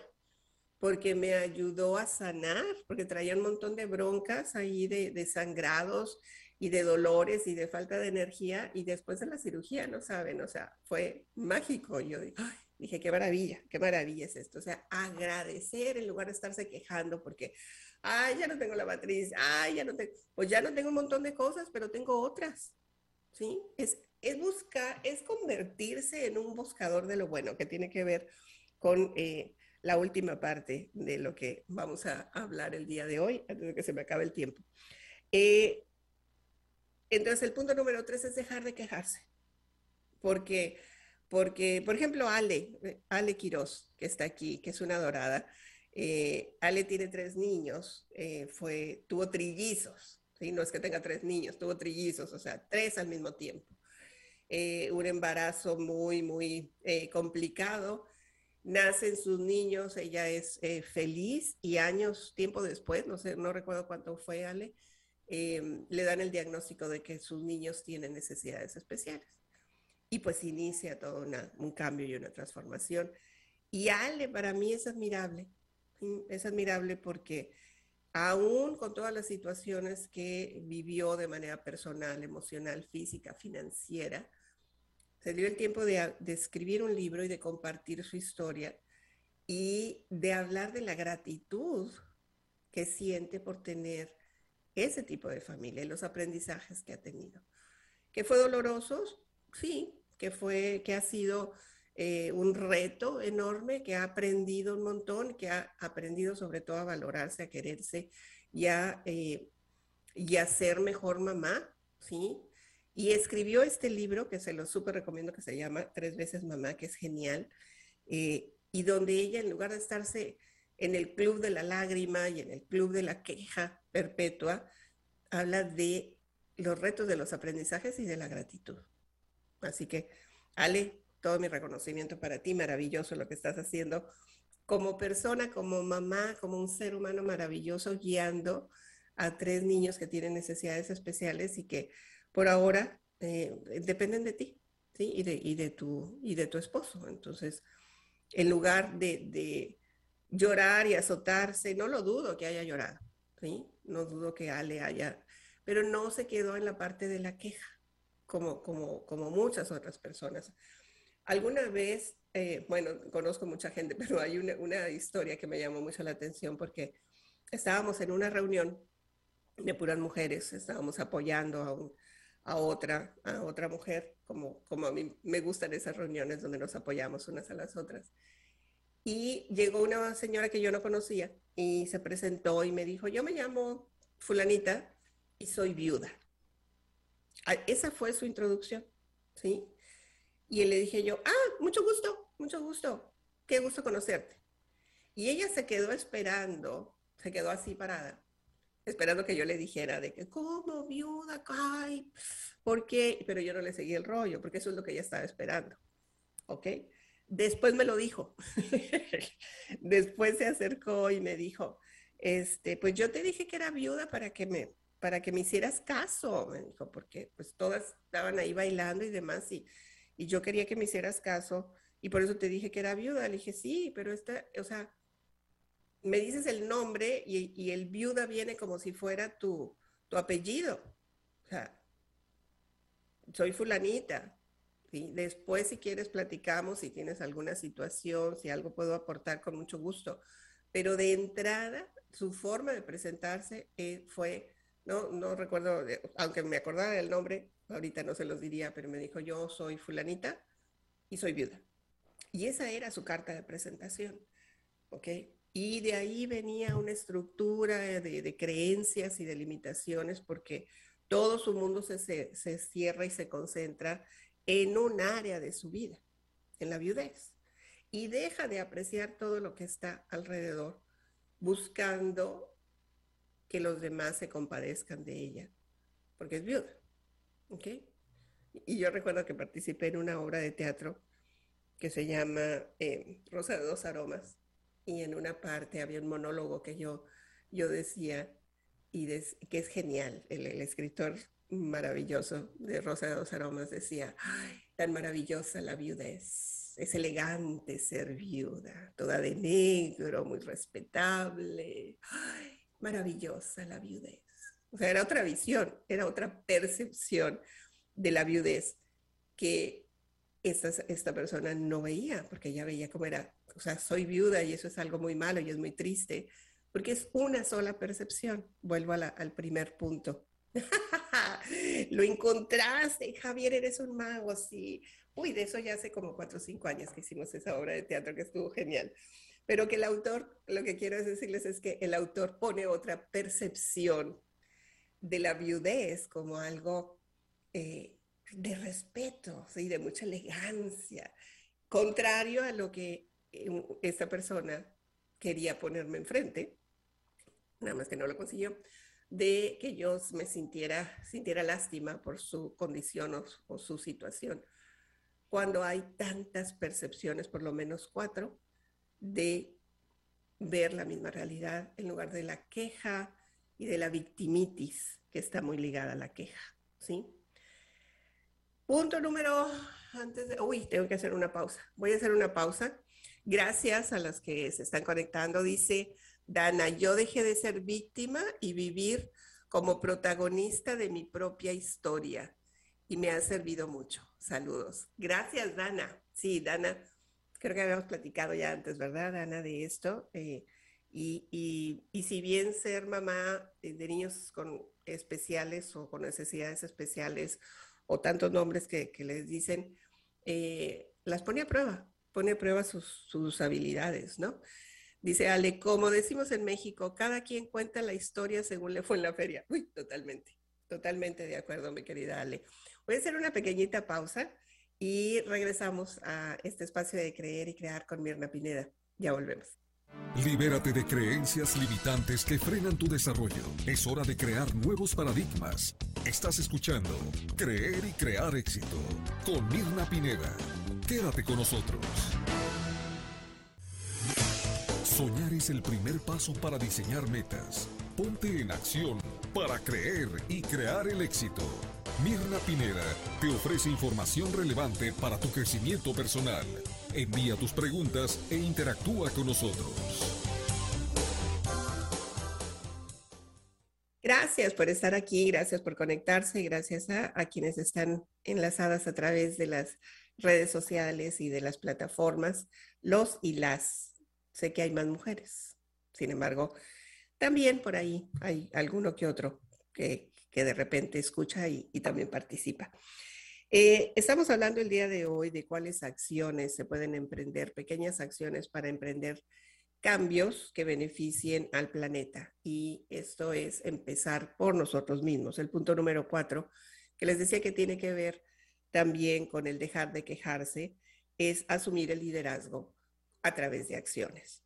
Speaker 2: porque me ayudó a sanar, porque traía un montón de broncas ahí de, de sangrados y de dolores y de falta de energía y después de la cirugía, no saben, o sea, fue mágico. Yo dije, qué maravilla, qué maravilla es esto. O sea, agradecer en lugar de estarse quejando porque, ay, ya no tengo la matriz, ay, ya no tengo, pues ya no tengo un montón de cosas, pero tengo otras. ¿Sí? Es, es buscar, es convertirse en un buscador de lo bueno, que tiene que ver con eh, la última parte de lo que vamos a hablar el día de hoy, antes de que se me acabe el tiempo. Eh, entonces, el punto número tres es dejar de quejarse. Porque, porque por ejemplo, Ale, eh, Ale Quiroz, que está aquí, que es una dorada, eh, Ale tiene tres niños, eh, fue, tuvo trillizos, ¿sí? no es que tenga tres niños, tuvo trillizos, o sea, tres al mismo tiempo. un embarazo muy, muy complicado. Nacen sus niños, ella es feliz y años, tiempo después, no sé, no recuerdo cuánto fue Ale, Em, le dan el diagnóstico de que sus niños tienen necesidades especiales. Y pues inicia todo un cambio y una transformación. Y Ale para mí es admirable, es admirable porque aún con todas las situaciones que vivió de manera personal, emocional, física, financiera, se dio el tiempo de escribir un libro y de compartir su historia y de hablar de la gratitud que siente por tener ese tipo de familia y los aprendizajes que ha tenido. ¿Que fue doloroso? Sí, que fue, que ha sido eh, un reto enorme, que ha aprendido un montón, que ha aprendido sobre todo a valorarse, a quererse eh, y a ser mejor mamá, ¿sí? Y escribió este libro que se lo súper recomiendo, que se llama Tres veces mamá, que es genial, eh, y donde ella, en lugar de estarse en el club de la lágrima y en el club de la queja perpetua, habla de los retos de los aprendizajes y de la gratitud. Así que, Ale, todo mi reconocimiento para ti, maravilloso lo que estás haciendo como persona, como mamá, como un ser humano maravilloso, guiando a tres niños que tienen necesidades especiales y que por ahora eh, dependen de ti, ¿sí? Y de, y de, tu, y de tu esposo. Entonces, en lugar de llorar y azotarse, no lo dudo que haya llorado, ¿sí? No dudo que Ale haya, pero no se quedó en la parte de la queja, como, como, como muchas otras personas. Alguna vez, eh, bueno, conozco mucha gente, pero hay una, una historia que me llamó mucho la atención porque estábamos en una reunión de puras mujeres, estábamos apoyando a, un, a, otra, a otra mujer, como, como a mí me gustan esas reuniones donde nos apoyamos unas a las otras. Y llegó una señora que yo no conocía y se presentó y me dijo, yo me llamo fulanita y soy viuda. Ah, esa fue su introducción, ¿sí? Y le dije yo, ah, mucho gusto, mucho gusto, qué gusto conocerte. Y ella se quedó esperando, se quedó así parada, esperando que yo le dijera de que, ¿cómo viuda? Ay, ¿por qué? Pero yo no le seguí el rollo, porque eso es lo que ella estaba esperando, ¿ok? Después me lo dijo. Después se acercó y me dijo, este, pues yo te dije que era viuda para que me, para que me hicieras caso, me dijo, porque pues todas estaban ahí bailando y demás y, y yo quería que me hicieras caso y por eso te dije que era viuda. Le dije, sí, pero esta, o sea, me dices el nombre y, el viuda viene como si fuera tu, tu apellido. O sea, soy fulanita, Después, si quieres, platicamos, si tienes alguna situación, si algo puedo aportar con mucho gusto. Pero de entrada, su forma de presentarse eh, fue no, no recuerdo, aunque me acordara del nombre, ahorita no se los diría, pero me dijo, yo soy fulanita y soy viuda. Y esa era su carta de presentación, ¿ok? Y de ahí venía una estructura de, de creencias y de limitaciones porque todo su mundo se, se, se cierra y se concentra en un área de su vida, en la viudez, y deja de apreciar todo lo que está alrededor, buscando que los demás se compadezcan de ella, porque es viuda. ¿ok? Y yo recuerdo que participé en una obra de teatro que se llama eh, Rosa de dos aromas, y en una parte había un monólogo que yo, yo decía, y que es genial, el, el, escritor maravilloso de Rosa de dos aromas decía, tan maravillosa la viudez, es elegante ser viuda, toda de negro, muy respetable. Maravillosa la viudez. O sea, era otra visión, era otra percepción de la viudez que esta, esta persona no veía, porque ella veía cómo era, o sea, soy viuda y eso es algo muy malo y es muy triste, porque es una sola percepción. Vuelvo al primer punto. Lo encontraste, Javier, eres un mago, sí. Uy, de eso ya hace como cuatro o cinco años que hicimos esa obra de teatro que estuvo genial pero que el autor, lo que quiero decirles es que el autor pone otra percepción de la viudez como algo eh, de respeto, ¿sí? de mucha elegancia, contrario a lo que eh, esta persona quería ponerme enfrente, nada más que no lo consiguió, de que yo me sintiera, sintiera lástima por su condición o, o su situación. Cuando hay tantas percepciones, por lo menos cuatro, de ver la misma realidad en lugar de la queja y de la victimitis que está muy ligada a la queja, ¿sí? Punto número, antes de, uy, tengo que hacer una pausa. Voy a hacer una pausa. Gracias a las que se están conectando. Dice Dana, yo dejé de ser víctima y vivir como protagonista de mi propia historia y me ha servido mucho. Saludos. Gracias, Dana. Sí, Dana, creo que habíamos platicado ya antes, ¿verdad, Ana, de esto? Eh, y, y, y, si bien ser mamá de niños con especiales o con necesidades especiales o tantos nombres que, que les dicen, eh, las pone a prueba, pone a prueba sus habilidades, ¿no? Dice Ale, como decimos en México, cada quien cuenta la historia según le fue en la feria. Uy, totalmente, totalmente de acuerdo, mi querida Ale. Voy a hacer una pequeñita pausa y regresamos a este espacio de creer y crear con Mirna Pineda. Ya volvemos.
Speaker 1: Libérate de creencias limitantes que frenan tu desarrollo. Es hora de crear nuevos paradigmas. Estás escuchando Creer y Crear Éxito con Mirna Pineda. Quédate con nosotros. Soñar es el primer paso para diseñar metas. Ponte en acción para creer y crear el éxito. Mirna Pineda te ofrece información relevante para tu crecimiento personal. Envía tus preguntas e interactúa con nosotros.
Speaker 2: Gracias por estar aquí, gracias por conectarse, gracias a, a, quienes están enlazadas a través de las redes sociales y de las plataformas, los y las. Sé que hay más mujeres, sin embargo, también por ahí hay alguno que otro que, de repente escucha y, y también participa. Eh, estamos hablando el día de hoy de cuáles acciones se pueden emprender, pequeñas acciones para emprender cambios que beneficien al planeta. Y esto es empezar por nosotros mismos. El punto número cuatro, que les decía que tiene que ver también con el dejar de quejarse, es asumir el liderazgo a través de acciones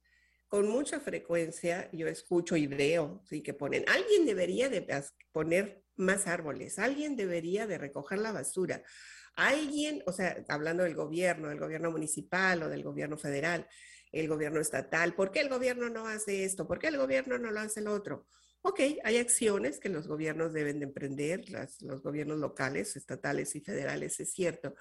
Speaker 2: con mucha frecuencia yo escucho y veo ¿sí? que ponen, alguien debería de poner más árboles, alguien debería de recoger la basura, alguien, o sea, hablando del gobierno, del gobierno municipal o del gobierno federal, el gobierno estatal, ¿por qué el gobierno no hace esto? ¿Por qué el gobierno no lo hace lo otro? Ok, hay acciones que los gobiernos deben de emprender, las, los gobiernos locales, estatales y federales, es cierto,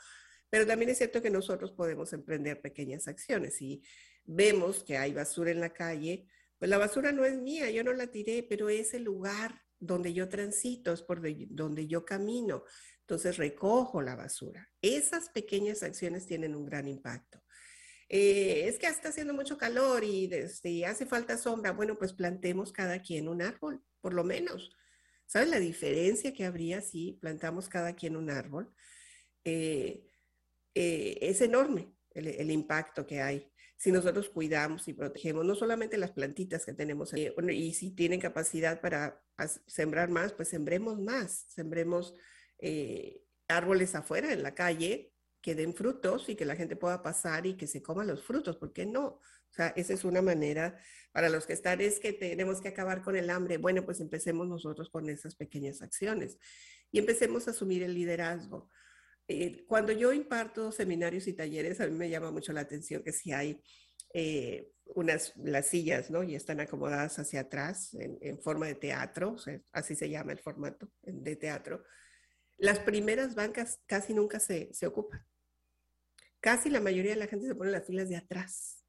Speaker 2: pero también es cierto que nosotros podemos emprender pequeñas acciones y vemos que hay basura en la calle, pues la basura no es mía, yo no la tiré, pero es el lugar donde yo transito, es por donde yo camino. Entonces recojo la basura. Esas pequeñas acciones tienen un gran impacto. Eh, es que está haciendo mucho calor y este, hace falta sombra. Bueno, pues plantemos cada quien un árbol, por lo menos. ¿Sabes la diferencia que habría si plantamos cada quien un árbol? Eh, eh, es enorme el, impacto que hay si nosotros cuidamos y protegemos no solamente las plantitas que tenemos ahí, y si tienen capacidad para sembrar más, pues sembremos más, sembremos eh, árboles afuera en la calle que den frutos y que la gente pueda pasar y que se coman los frutos, ¿por qué no? O sea, esa es una manera para los que están, es que tenemos que acabar con el hambre. Bueno, pues empecemos nosotros con esas pequeñas acciones y empecemos a asumir el liderazgo. Eh, cuando yo imparto seminarios y talleres, a mí me llama mucho la atención que si hay eh, unas, las sillas, ¿no? Y están acomodadas hacia atrás en, forma de teatro, así se llama el formato de teatro. Las primeras bancas casi nunca se, se ocupan. Casi la mayoría de la gente se pone en las filas de atrás.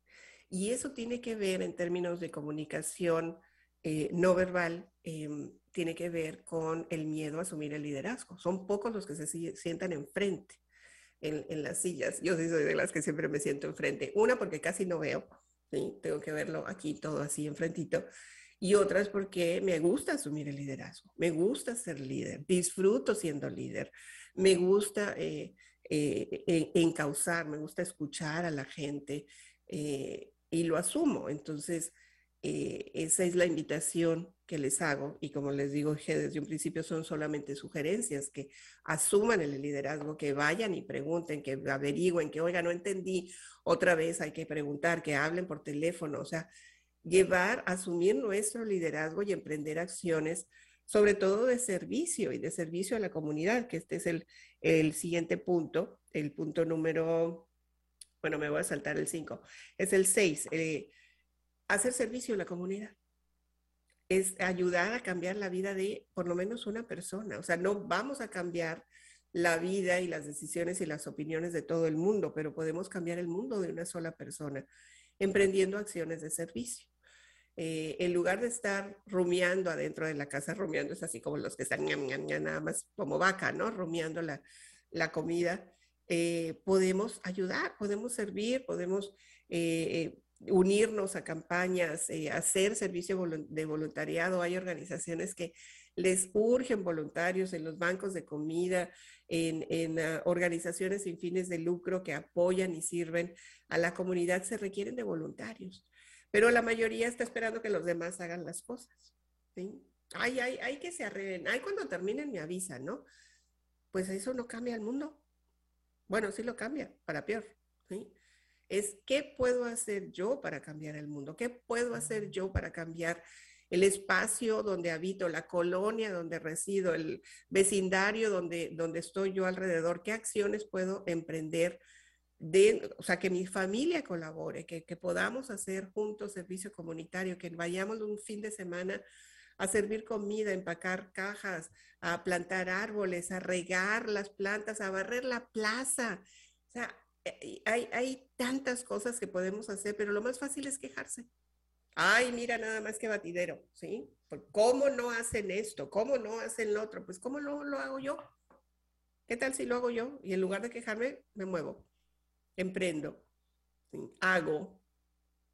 Speaker 2: Y eso tiene que ver en términos de comunicación eh, no verbal, em, tiene que ver con el miedo a asumir el liderazgo. Son pocos los que se sientan enfrente en, en las sillas. Yo sí soy de las que siempre me siento enfrente. Una porque casi no veo, ¿sí? tengo que verlo aquí todo así enfrentito. Y otra es porque me gusta asumir el liderazgo, me gusta ser líder, disfruto siendo líder, me gusta eh, eh, encauzar, me gusta escuchar a la gente eh, y lo asumo. Entonces, eh, esa es la invitación que les hago y como les digo desde un principio son solamente sugerencias, que asuman el liderazgo, que vayan y pregunten, que averigüen, que oiga, no entendí, otra vez hay que preguntar, que hablen por teléfono, o sea, llevar, asumir nuestro liderazgo y emprender acciones, sobre todo de servicio y de servicio a la comunidad, que este es el, el siguiente punto, el punto número, bueno, me voy a saltar el 5, es el 6 hacer servicio a la comunidad. Es ayudar a cambiar la vida de por lo menos una persona. O sea, no vamos a cambiar la vida y las decisiones y las opiniones de todo el mundo, pero podemos cambiar el mundo de una sola persona, emprendiendo acciones de servicio. Eh, en lugar de estar rumiando adentro de la casa, rumiando es así como los que están nada más como vaca, ¿no? Rumiando la, la comida, eh, podemos ayudar, podemos servir, podemos eh, unirnos a campañas, eh, hacer servicio de voluntariado. Hay organizaciones que les urgen voluntarios en los bancos de comida, en, ah, organizaciones sin fines de lucro que apoyan y sirven a la comunidad. Se requieren de voluntarios, pero la mayoría está esperando que los demás hagan las cosas. ¿sí? Ay, ay, ay, que se arreglen. Ay, cuando terminen me avisan, ¿no? Pues eso no cambia el mundo. Bueno, sí lo cambia, para peor. Es qué puedo hacer yo para cambiar el mundo, qué puedo hacer yo para cambiar el espacio donde habito, la colonia donde resido, el vecindario donde, donde estoy yo alrededor, qué acciones puedo emprender, de, o sea, que mi familia colabore, que, que podamos hacer juntos servicio comunitario, que vayamos un fin de semana a servir comida, a empacar cajas, a plantar árboles, a regar las plantas, a barrer la plaza. O sea, hay, hay tantas cosas que podemos hacer, pero lo más fácil es quejarse. Ay, mira nada más que batidero, ¿sí? ¿Cómo no hacen esto? ¿Cómo no hacen lo otro? Pues ¿cómo lo, lo hago yo? ¿Qué tal si lo hago yo? Y en lugar de quejarme, me muevo, emprendo, hago,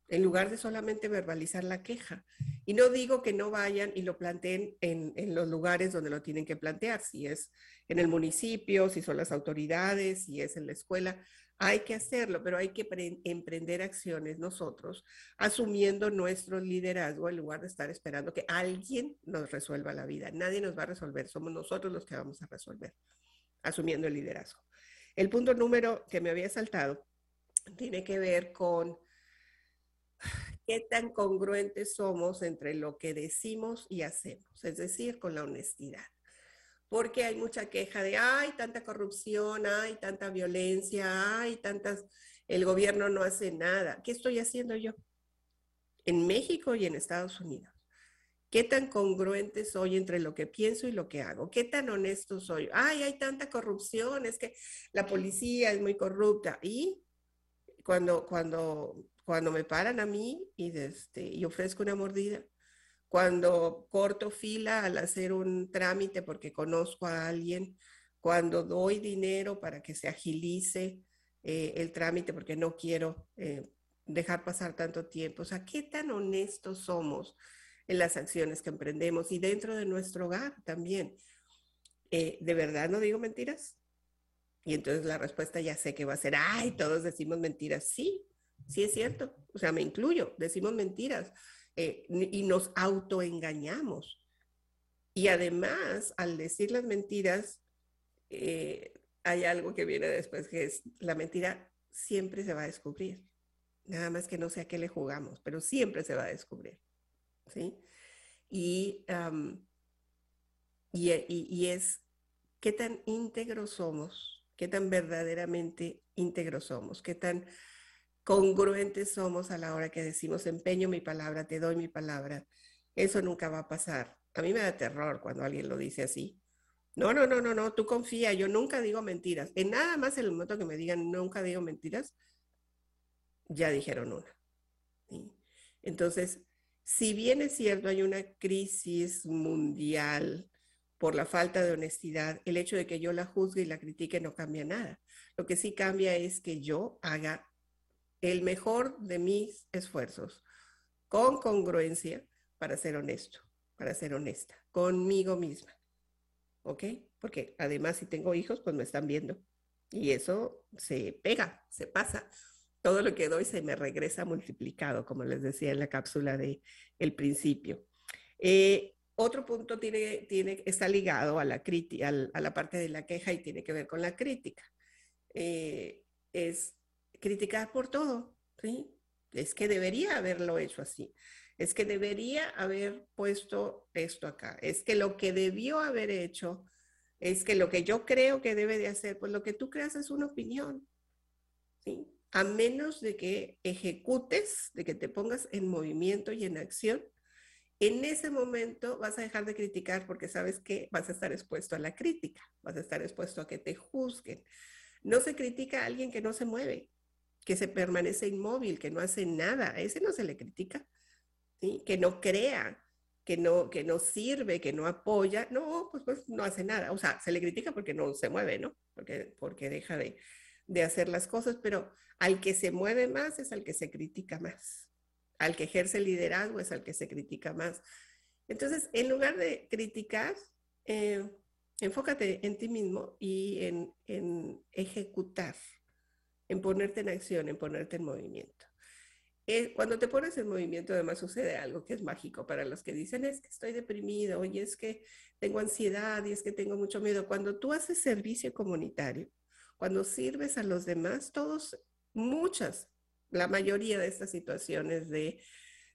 Speaker 2: en lugar de solamente verbalizar la queja. Y no digo que no vayan y lo planteen en, en, los lugares donde lo tienen que plantear, si es en el municipio, si son las autoridades, si es en la escuela, hay que hacerlo, pero hay que emprender acciones nosotros, asumiendo nuestro liderazgo en lugar de estar esperando que alguien nos resuelva la vida. Nadie nos va a resolver, somos nosotros los que vamos a resolver, asumiendo el liderazgo. El punto número que me había saltado tiene que ver con qué tan congruentes somos entre lo que decimos y hacemos, es decir, con la honestidad porque hay mucha queja de, hay tanta corrupción, hay tanta violencia, hay tantas, el gobierno no hace nada. ¿Qué estoy haciendo yo? En México y en Estados Unidos. ¿Qué tan congruente soy entre lo que pienso y lo que hago? ¿Qué tan honesto soy? Ay, hay tanta corrupción, es que la policía es muy corrupta. Y cuando, cuando, cuando me paran a mí y, este, y ofrezco una mordida, cuando corto fila al hacer un trámite porque conozco a alguien, cuando doy dinero para que se agilice eh, el trámite porque no quiero eh, dejar pasar tanto tiempo. O sea, ¿qué tan honestos somos en las acciones que emprendemos y dentro de nuestro hogar también. Eh, ¿De verdad no digo mentiras? Y entonces la respuesta ya sé que va a ser, ay, todos decimos mentiras. Sí, sí es cierto. O sea, me incluyo, decimos mentiras eh, y nos autoengañamos. Y además, al decir las mentiras, eh, hay algo que viene después, que es la mentira siempre se va a descubrir. Nada más que no sé a qué le jugamos, pero siempre se va a descubrir. ¿Sí? Y, y, y, es qué tan íntegros somos, qué tan verdaderamente íntegros somos, qué tan congruentes somos a la hora que decimos empeño mi palabra, te doy mi palabra. Eso nunca va a pasar. A mí me da terror cuando alguien lo dice así. No, no, no, no, no, tú confía, yo nunca digo mentiras. En nada más el momento que me digan nunca digo mentiras, ya dijeron una. Entonces, si bien es cierto, hay una crisis mundial por la falta de honestidad, el hecho de que yo la juzgue y la critique no cambia nada. Lo que sí cambia es que yo haga el mejor de mis esfuerzos con congruencia para ser honesto, para ser honesta, conmigo misma. ¿ok? Porque además si tengo hijos, pues me están viendo. Y eso se pega, se pasa. Todo lo que doy se me regresa multiplicado, como les decía en la cápsula de el principio. Eh, otro punto tiene, tiene, está ligado a la, a la parte de la queja y tiene que ver con la crítica. Eh, es criticar por todo, ¿sí? Es que debería haberlo hecho así es que debería haber puesto esto acá, es que lo que debió haber hecho, es que lo que yo creo que debe de hacer, pues lo que tú creas es una opinión, ¿sí? A menos de que ejecutes, de que te pongas en movimiento y en acción, en ese momento vas a dejar de criticar porque sabes que vas a estar expuesto a la crítica, vas a estar expuesto a que te juzguen. No se critica a alguien que no se mueve, que se permanece inmóvil, que no hace nada, a ese no se le critica que no crea, que no, que no sirve, que no apoya, no, pues, pues no hace nada. O sea, se le critica porque no se mueve, ¿no? Porque, porque deja de, de hacer las cosas, pero al que se mueve más es al que se critica más. Al que ejerce liderazgo es al que se critica más. Entonces, en lugar de criticar, eh, enfócate en ti mismo y en, en, ejecutar, en ponerte en acción, en ponerte en movimiento. Eh, cuando te pones en movimiento, además sucede algo que es mágico para los que dicen es que estoy deprimido, y es que tengo ansiedad, y es que tengo mucho miedo. Cuando tú haces servicio comunitario, cuando sirves a los demás, todos, muchas, la mayoría de estas situaciones de,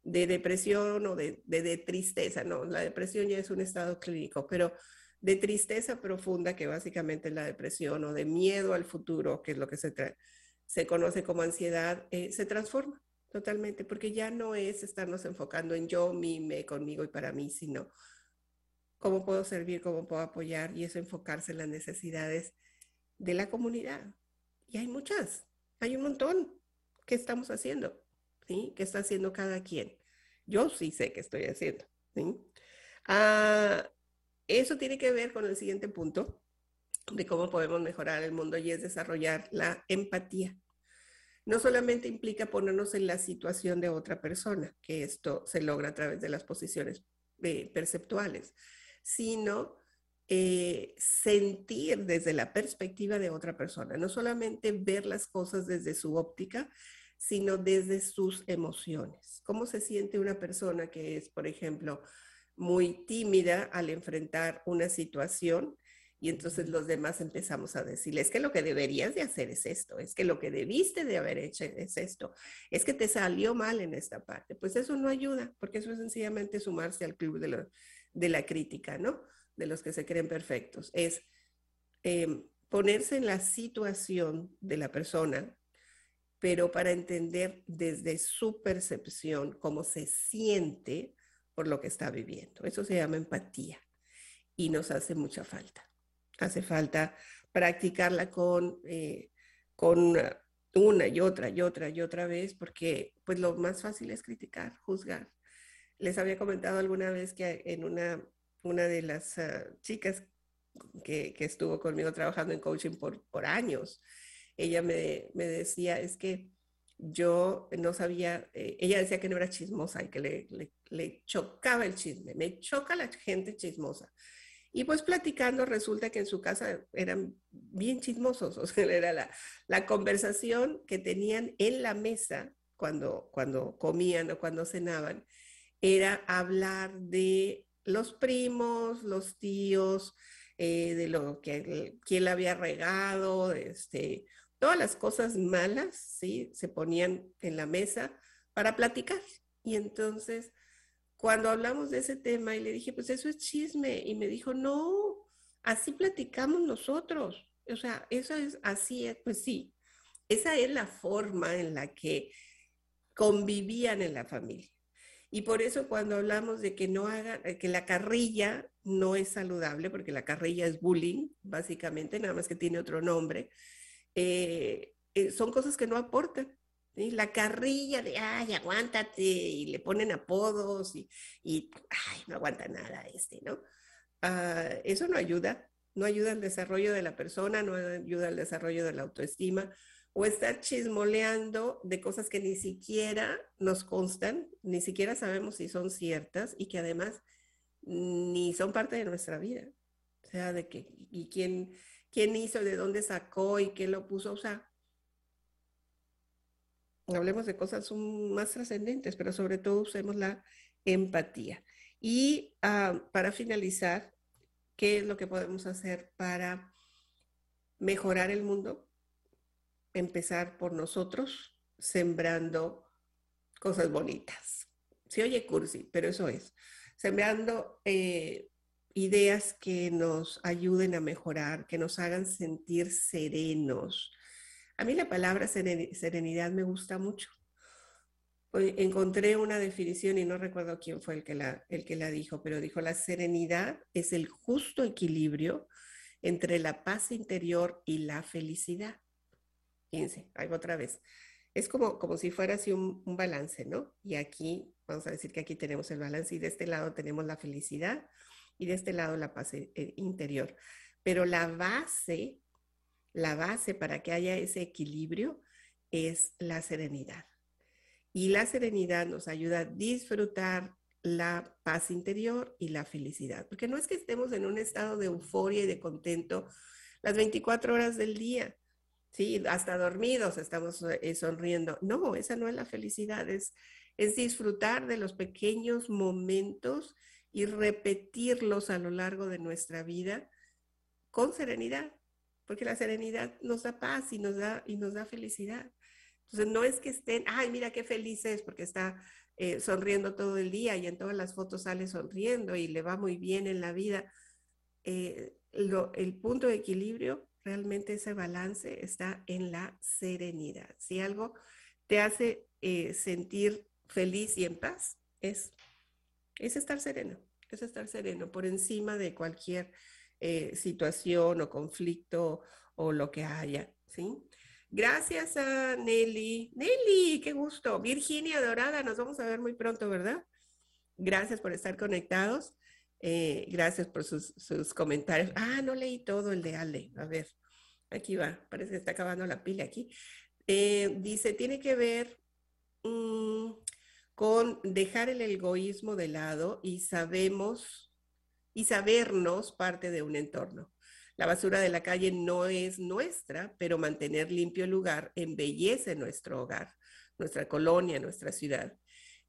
Speaker 2: de depresión o de, de, tristeza, no, la depresión ya es un estado clínico, pero de tristeza profunda, que básicamente es la depresión, o de miedo al futuro, que es lo que se, se conoce como ansiedad, eh, se transforma Totalmente, porque ya no es estarnos enfocando en yo, mí, me, conmigo y para mí, sino cómo puedo servir, cómo puedo apoyar y eso enfocarse en las necesidades de la comunidad. Y hay muchas, hay un montón que estamos haciendo, ¿sí? Que está haciendo cada quien. Yo sí sé que estoy haciendo, ¿sí? Ah, eso tiene que ver con el siguiente punto de cómo podemos mejorar el mundo y es desarrollar la empatía no solamente implica ponernos en la situación de otra persona, que esto se logra a través de las posiciones eh, perceptuales, sino eh, sentir desde la perspectiva de otra persona, no solamente ver las cosas desde su óptica, sino desde sus emociones. ¿Cómo se siente una persona que es, por ejemplo, muy tímida al enfrentar una situación? Y entonces los demás empezamos a decirle, es que lo que deberías de hacer es esto, es que lo que debiste de haber hecho es esto, es que te salió mal en esta parte. Pues eso no ayuda, porque eso es sencillamente sumarse al club de, de la crítica, ¿no? De los que se creen perfectos. Es em, ponerse en la situación de la persona, pero para entender desde su percepción cómo se siente por lo que está viviendo. Eso se llama empatía y nos hace mucha falta. Hace falta practicarla con, eh, con una y otra y otra y otra vez, porque pues lo más fácil es criticar, juzgar. Les había comentado alguna vez que en una, una de las ah, chicas que, que, estuvo conmigo trabajando en coaching por, por años, ella me, me decía, es que yo no sabía, eh, ella decía que no era chismosa y que le, le, chocaba el chisme, me choca la gente chismosa. Y pues platicando, resulta que en su casa eran bien chismosos, o sea, era la, la conversación que tenían en la mesa cuando, cuando comían o cuando cenaban, era hablar de los primos, los tíos, eh, de lo que quién la había regado, este, todas las cosas malas, ¿sí? Se ponían en la mesa para platicar. Y entonces, cuando hablamos de ese tema y le dije, pues eso es chisme, y me dijo, no, así platicamos nosotros. O sea, eso es así, pues sí, esa es la forma en la que convivían en la familia. Y por eso cuando hablamos de que no hagan, eh, que la carrilla no es saludable, porque la carrilla es bullying, básicamente, nada más que tiene otro nombre, eh, eh, son cosas que no aportan. La carrilla de, ay, aguántate, y le ponen apodos y, ay, no aguanta nada este, ¿no? Ah, eso no ayuda, no ayuda al desarrollo de la persona, no ayuda al desarrollo de la autoestima, o estar chismoleando de cosas que ni siquiera nos constan, ni siquiera sabemos si son ciertas y que además ni son parte de nuestra vida. O sea, de que, y quién, quién hizo, de dónde sacó y qué lo puso. O sea, hablemos de cosas más trascendentes, pero sobre todo usemos la empatía. Y ah, para finalizar, ¿qué es lo que podemos hacer para mejorar el mundo? empezar por nosotros sembrando cosas bonitas. Se oye cursi, pero eso es. Sembrando eh, ideas que nos ayuden a mejorar, que nos hagan sentir serenos. A mí la palabra serenidad me gusta mucho. Encontré una definición y no recuerdo quién fue el que, la, el que la dijo, pero dijo, la serenidad es el justo equilibrio entre la paz interior y la felicidad. Fíjense, ahí otra vez. Es como, como si fuera así un, balance, ¿no? Y aquí, vamos a decir que aquí tenemos el balance y de este lado tenemos la felicidad y de este lado la paz eh, interior. Pero la base, la base para que haya ese equilibrio es la serenidad. Y la serenidad nos ayuda a disfrutar la paz interior y la felicidad, porque no es que estemos en un estado de euforia y de contento las 24 horas del día. Sí, hasta dormidos estamos eh, sonriendo. No, esa no es la felicidad, es, es disfrutar de los pequeños momentos y repetirlos a lo largo de nuestra vida con serenidad, porque la serenidad nos da paz y nos da, y nos da felicidad. Entonces, no es que estén, ay, mira qué feliz es porque está eh, sonriendo todo el día y en todas las fotos sale sonriendo y le va muy bien en la vida. Eh, el punto de equilibrio realmente ese balance está en la serenidad. Si algo te hace eh, sentir feliz y en paz, es, es estar sereno, es estar sereno por encima de cualquier eh, situación o conflicto o lo que haya, ¿sí? Gracias a Nelly. Nelly, qué gusto. Virginia Dorada, nos vamos a ver muy pronto, ¿verdad? Gracias por estar conectados. Eh, gracias por sus, comentarios. Ah, no leí todo el de Ale. A ver, aquí va. Parece que está acabando la pila aquí. Eh, dice, tiene que ver mm, con dejar el egoísmo de lado y sabemos y sabernos parte de un entorno. La basura de la calle no es nuestra, pero mantener limpio el lugar embellece nuestro hogar, nuestra colonia, nuestra ciudad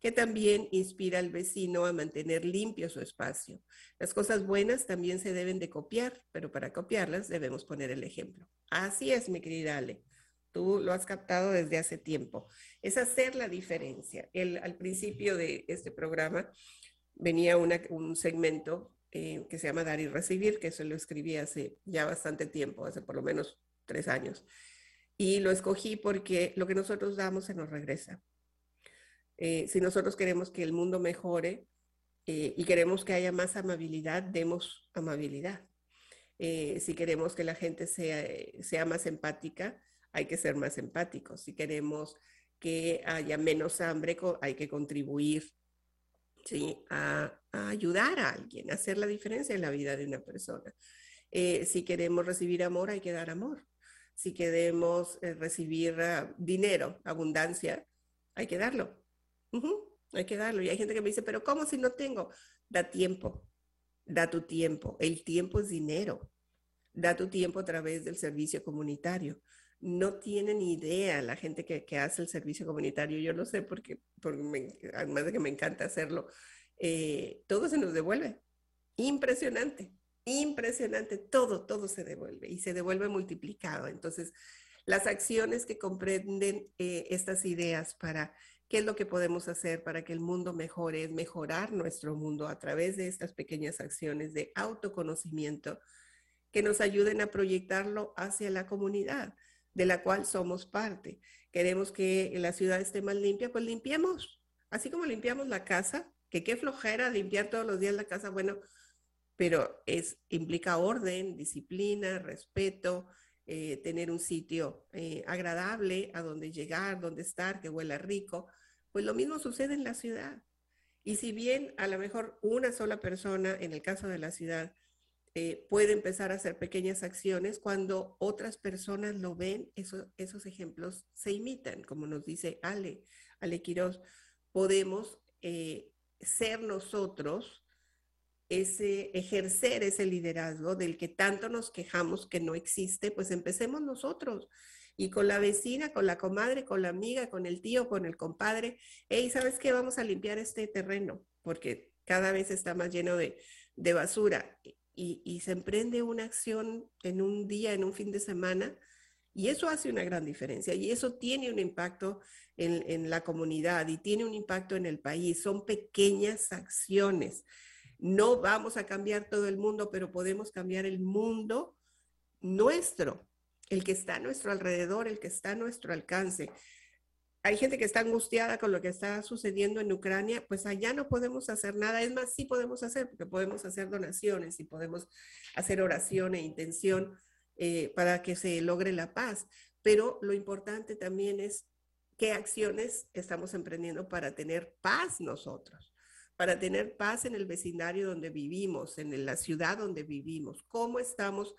Speaker 2: que también inspira al vecino a mantener limpio su espacio. Las cosas buenas también se deben de copiar, pero para copiarlas debemos poner el ejemplo. Así es, mi querida Ale. Tú lo has captado desde hace tiempo. Es hacer la diferencia. Al principio de este programa venía un segmento eh, que se llama Dar y Recibir, que eso lo escribí hace ya bastante tiempo, hace por lo menos tres años. Y lo escogí porque lo que nosotros damos se nos regresa. Eh, si nosotros queremos que el mundo mejore eh, y queremos que haya más amabilidad, demos amabilidad. Eh, si queremos que la gente sea, sea más empática, hay que ser más empáticos. Si queremos que haya menos hambre, hay que contribuir ¿sí? a, a, ayudar a alguien, a hacer la diferencia en la vida de una persona. si queremos recibir amor, hay que dar amor. si queremos eh, recibir ah, dinero, abundancia, hay que darlo. hay que darlo. Y hay gente que me dice, pero ¿cómo si no tengo? Da tiempo, da tu tiempo. El tiempo es dinero. Da tu tiempo a través del servicio comunitario. No tienen idea la gente que, hace el servicio comunitario. Yo lo sé porque, además de que me encanta hacerlo, eh, todo se nos devuelve. Impresionante impresionante, todo, todo se devuelve y se devuelve multiplicado. Entonces, las acciones que comprenden eh, estas ideas para qué es lo que podemos hacer para que el mundo mejore, es mejorar nuestro mundo a través de estas pequeñas acciones de autoconocimiento que nos ayuden a proyectarlo hacia la comunidad de la cual somos parte. Queremos que la ciudad esté más limpia, pues limpiemos, así como limpiamos la casa, que qué flojera limpiar todos los días la casa, bueno, pero es, implica orden, disciplina, respeto, eh, tener un sitio eh, agradable a donde llegar, donde estar, que huela rico. Pues lo mismo sucede en la ciudad. Y si bien a lo mejor una sola persona, en el caso de la ciudad, eh, puede empezar a hacer pequeñas acciones, cuando otras personas lo ven, esos ejemplos se imitan, como nos dice Ale, Ale Quiroz, podemos ser nosotros ese ejercer ese liderazgo del que tanto nos quejamos que no existe, pues empecemos nosotros. Y con la vecina, con la comadre, con la amiga, con el tío, con el compadre, hey, ¿sabes qué? Vamos a limpiar este terreno, porque cada vez está más lleno de, basura. Y, se emprende una acción en un día, en un fin de semana, y eso hace una gran diferencia. Y eso tiene un impacto en, en la comunidad y tiene un impacto en el país. Son pequeñas acciones no vamos a cambiar todo el mundo, pero podemos cambiar el mundo nuestro, el que está a nuestro alrededor, el que está a nuestro alcance. Hay gente que está angustiada con lo que está sucediendo en Ucrania, pues allá no podemos hacer nada. Es más, sí podemos hacer, porque podemos hacer donaciones y podemos hacer oración e intención eh, para que se logre la paz. Pero lo importante también es qué acciones estamos emprendiendo para tener paz nosotros para tener paz en el vecindario donde vivimos, en la ciudad donde vivimos, cómo estamos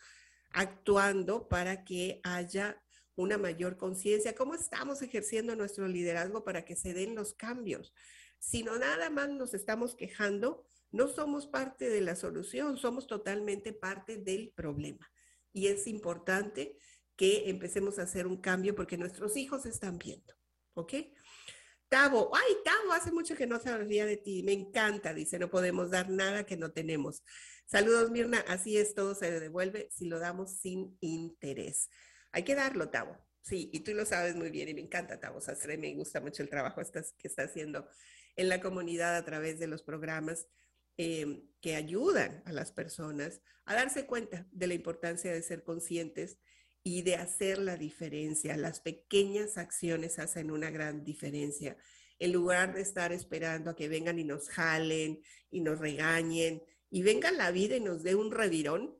Speaker 2: actuando para que haya una mayor conciencia, cómo estamos ejerciendo nuestro liderazgo para que se den los cambios. Si no nada más nos estamos quejando, no somos parte de la solución, somos totalmente parte del problema. Y es importante que empecemos a hacer un cambio porque nuestros hijos están viendo, ¿ok? Tavo, ay, Tavo, hace mucho que no sabía de ti, me encanta, dice, no podemos dar nada que no tenemos. Saludos, Mirna, así es, todo se devuelve si lo damos sin interés. Hay que darlo, Tavo, sí, y tú lo sabes muy bien y me encanta, Tavo Sastre, me gusta mucho el trabajo que está haciendo en la comunidad a través de los programas em, que ayudan a las personas a darse cuenta de la importancia de ser conscientes y de hacer la diferencia. Las pequeñas acciones hacen una gran diferencia. En lugar de estar esperando a que vengan y nos jalen y nos regañen y venga la vida y nos dé un revirón,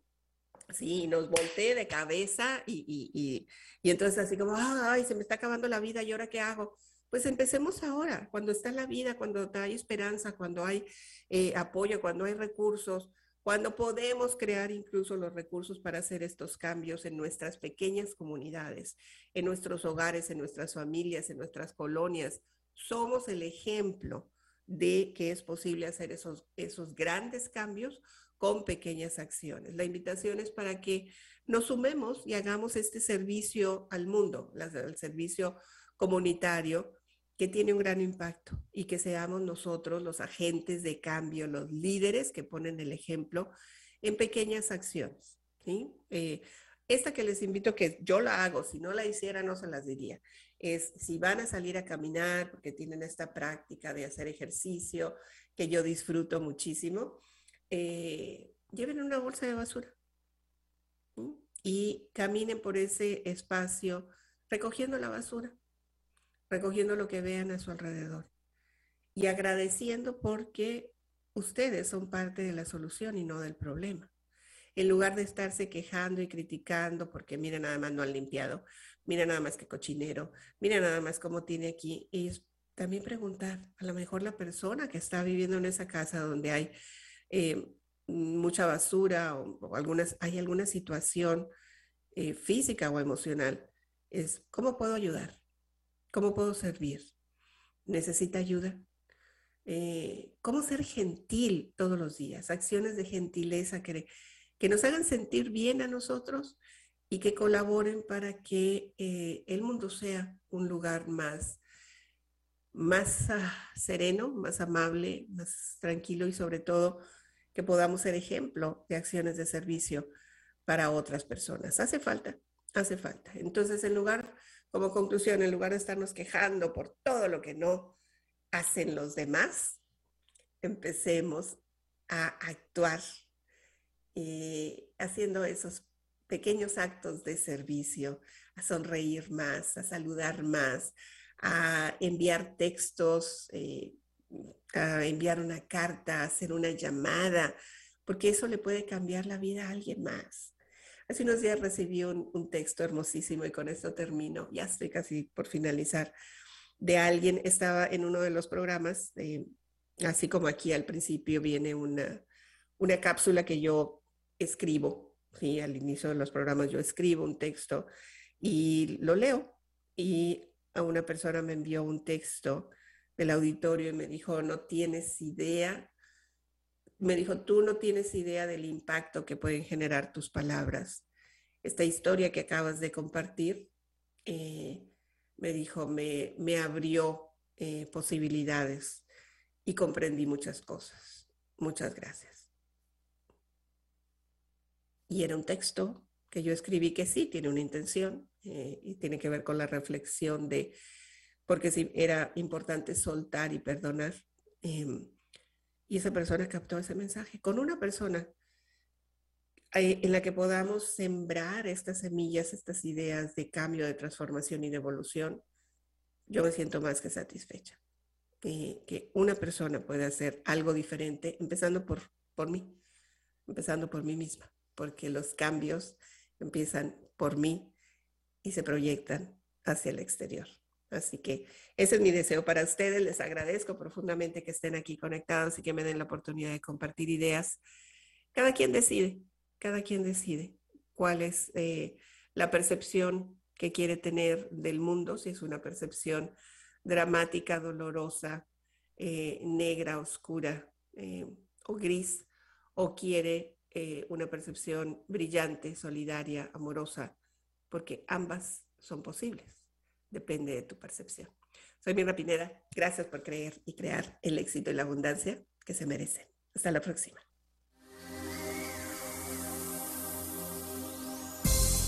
Speaker 2: sí, nos voltee de cabeza y, entonces así como, ay, se me está acabando la vida y ahora qué hago. Pues empecemos ahora, cuando está la vida, cuando hay esperanza, cuando hay eh, apoyo, cuando hay recursos, cuando podemos crear incluso los recursos para hacer estos cambios en nuestras pequeñas comunidades, en nuestros hogares, en nuestras familias, en nuestras colonias, somos el ejemplo de que es posible hacer esos, esos grandes cambios con pequeñas acciones. La invitación es para que nos sumemos y hagamos este servicio al mundo, el servicio comunitario, que tiene un gran impacto y que seamos nosotros los agentes de cambio, los líderes que ponen el ejemplo en pequeñas acciones. Eh, esta que les invito, que yo la hago, si no la hiciera no se las diría, es si van a salir a caminar porque tienen esta práctica de hacer ejercicio que yo disfruto muchísimo, eh, lleven una bolsa de basura y caminen por ese espacio recogiendo la basura recogiendo lo que vean a su alrededor y agradeciendo porque ustedes son parte de la solución y no del problema. En lugar de estarse quejando y criticando porque mira nada más no han limpiado, mira nada más que cochinero, mira nada más cómo tiene aquí, y también preguntar, a lo mejor la persona que está viviendo en esa casa donde hay eh, mucha basura o, algunas, hay alguna situación eh, física o emocional, es cómo puedo ayudar, cómo puedo servir. ¿Necesita ayuda? Eh, cómo ser gentil todos los días, acciones de gentileza que, que nos hagan sentir bien a nosotros y que colaboren para que eh, el mundo sea un lugar más, más ah, sereno, más amable, más tranquilo y sobre todo que podamos ser ejemplo de acciones de servicio para otras personas. Hace falta, hace falta. Entonces, en lugar, como conclusión, en lugar de estarnos quejando por todo lo que no hacen los demás, empecemos a actuar eh, haciendo esos pequeños actos de servicio, a sonreír más, a saludar más, a enviar textos, eh, a enviar una carta, a hacer una llamada, porque eso le puede cambiar la vida a alguien más. Hace unos días recibí un, texto hermosísimo y con esto termino, ya estoy casi por finalizar, de alguien, estaba en uno de los programas, eh, así como aquí al principio viene una, una cápsula que yo escribo ¿sí? Al inicio de los programas yo escribo un texto y lo leo y a una persona me envió un texto del auditorio y me dijo, no tienes idea, me dijo, tú no tienes idea del impacto que pueden generar tus palabras. Esta historia que acabas de compartir, eh, me dijo, me, me abrió eh, posibilidades y comprendí muchas cosas. Muchas gracias. Y era un texto que yo escribí que sí tiene una intención eh, y tiene que ver con la reflexión de, porque sí, era importante soltar y perdonar. Em, y esa persona captó ese mensaje con una persona eh, en la que podamos sembrar estas semillas, estas ideas de cambio, de transformación y de evolución, yo me siento más que satisfecha. que una persona pueda hacer algo diferente, empezando por, por mí, empezando por mí misma porque los cambios empiezan por mí y se proyectan hacia el exterior. Así que ese es mi deseo para ustedes. Les agradezco profundamente que estén aquí conectados y que me den la oportunidad de compartir ideas. Cada quien decide, cada quien decide cuál es eh, la percepción que quiere tener del mundo, si es una percepción dramática, dolorosa, eh, negra, oscura eh, o gris, o quiere una percepción brillante, solidaria, amorosa, porque ambas son posibles. Depende de tu percepción. Soy Mirna Pineda. Gracias por creer y crear el éxito y la abundancia que se merecen. Hasta la próxima.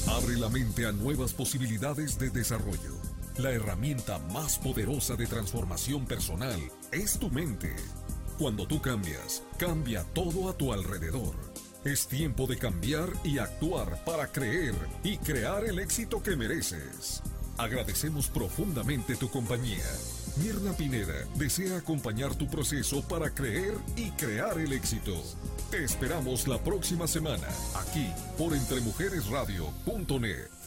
Speaker 1: Abre la mente a nuevas posibilidades de desarrollo. La herramienta más poderosa de transformación personal es tu mente. Cuando tú cambias, cambia todo a tu alrededor. Es tiempo de cambiar y actuar para creer y crear el éxito que mereces. Agradecemos profundamente tu compañía. Mirna Pineda desea acompañar tu proceso para creer y crear el éxito. Te esperamos la próxima semana, aquí por entremujeresradio.net.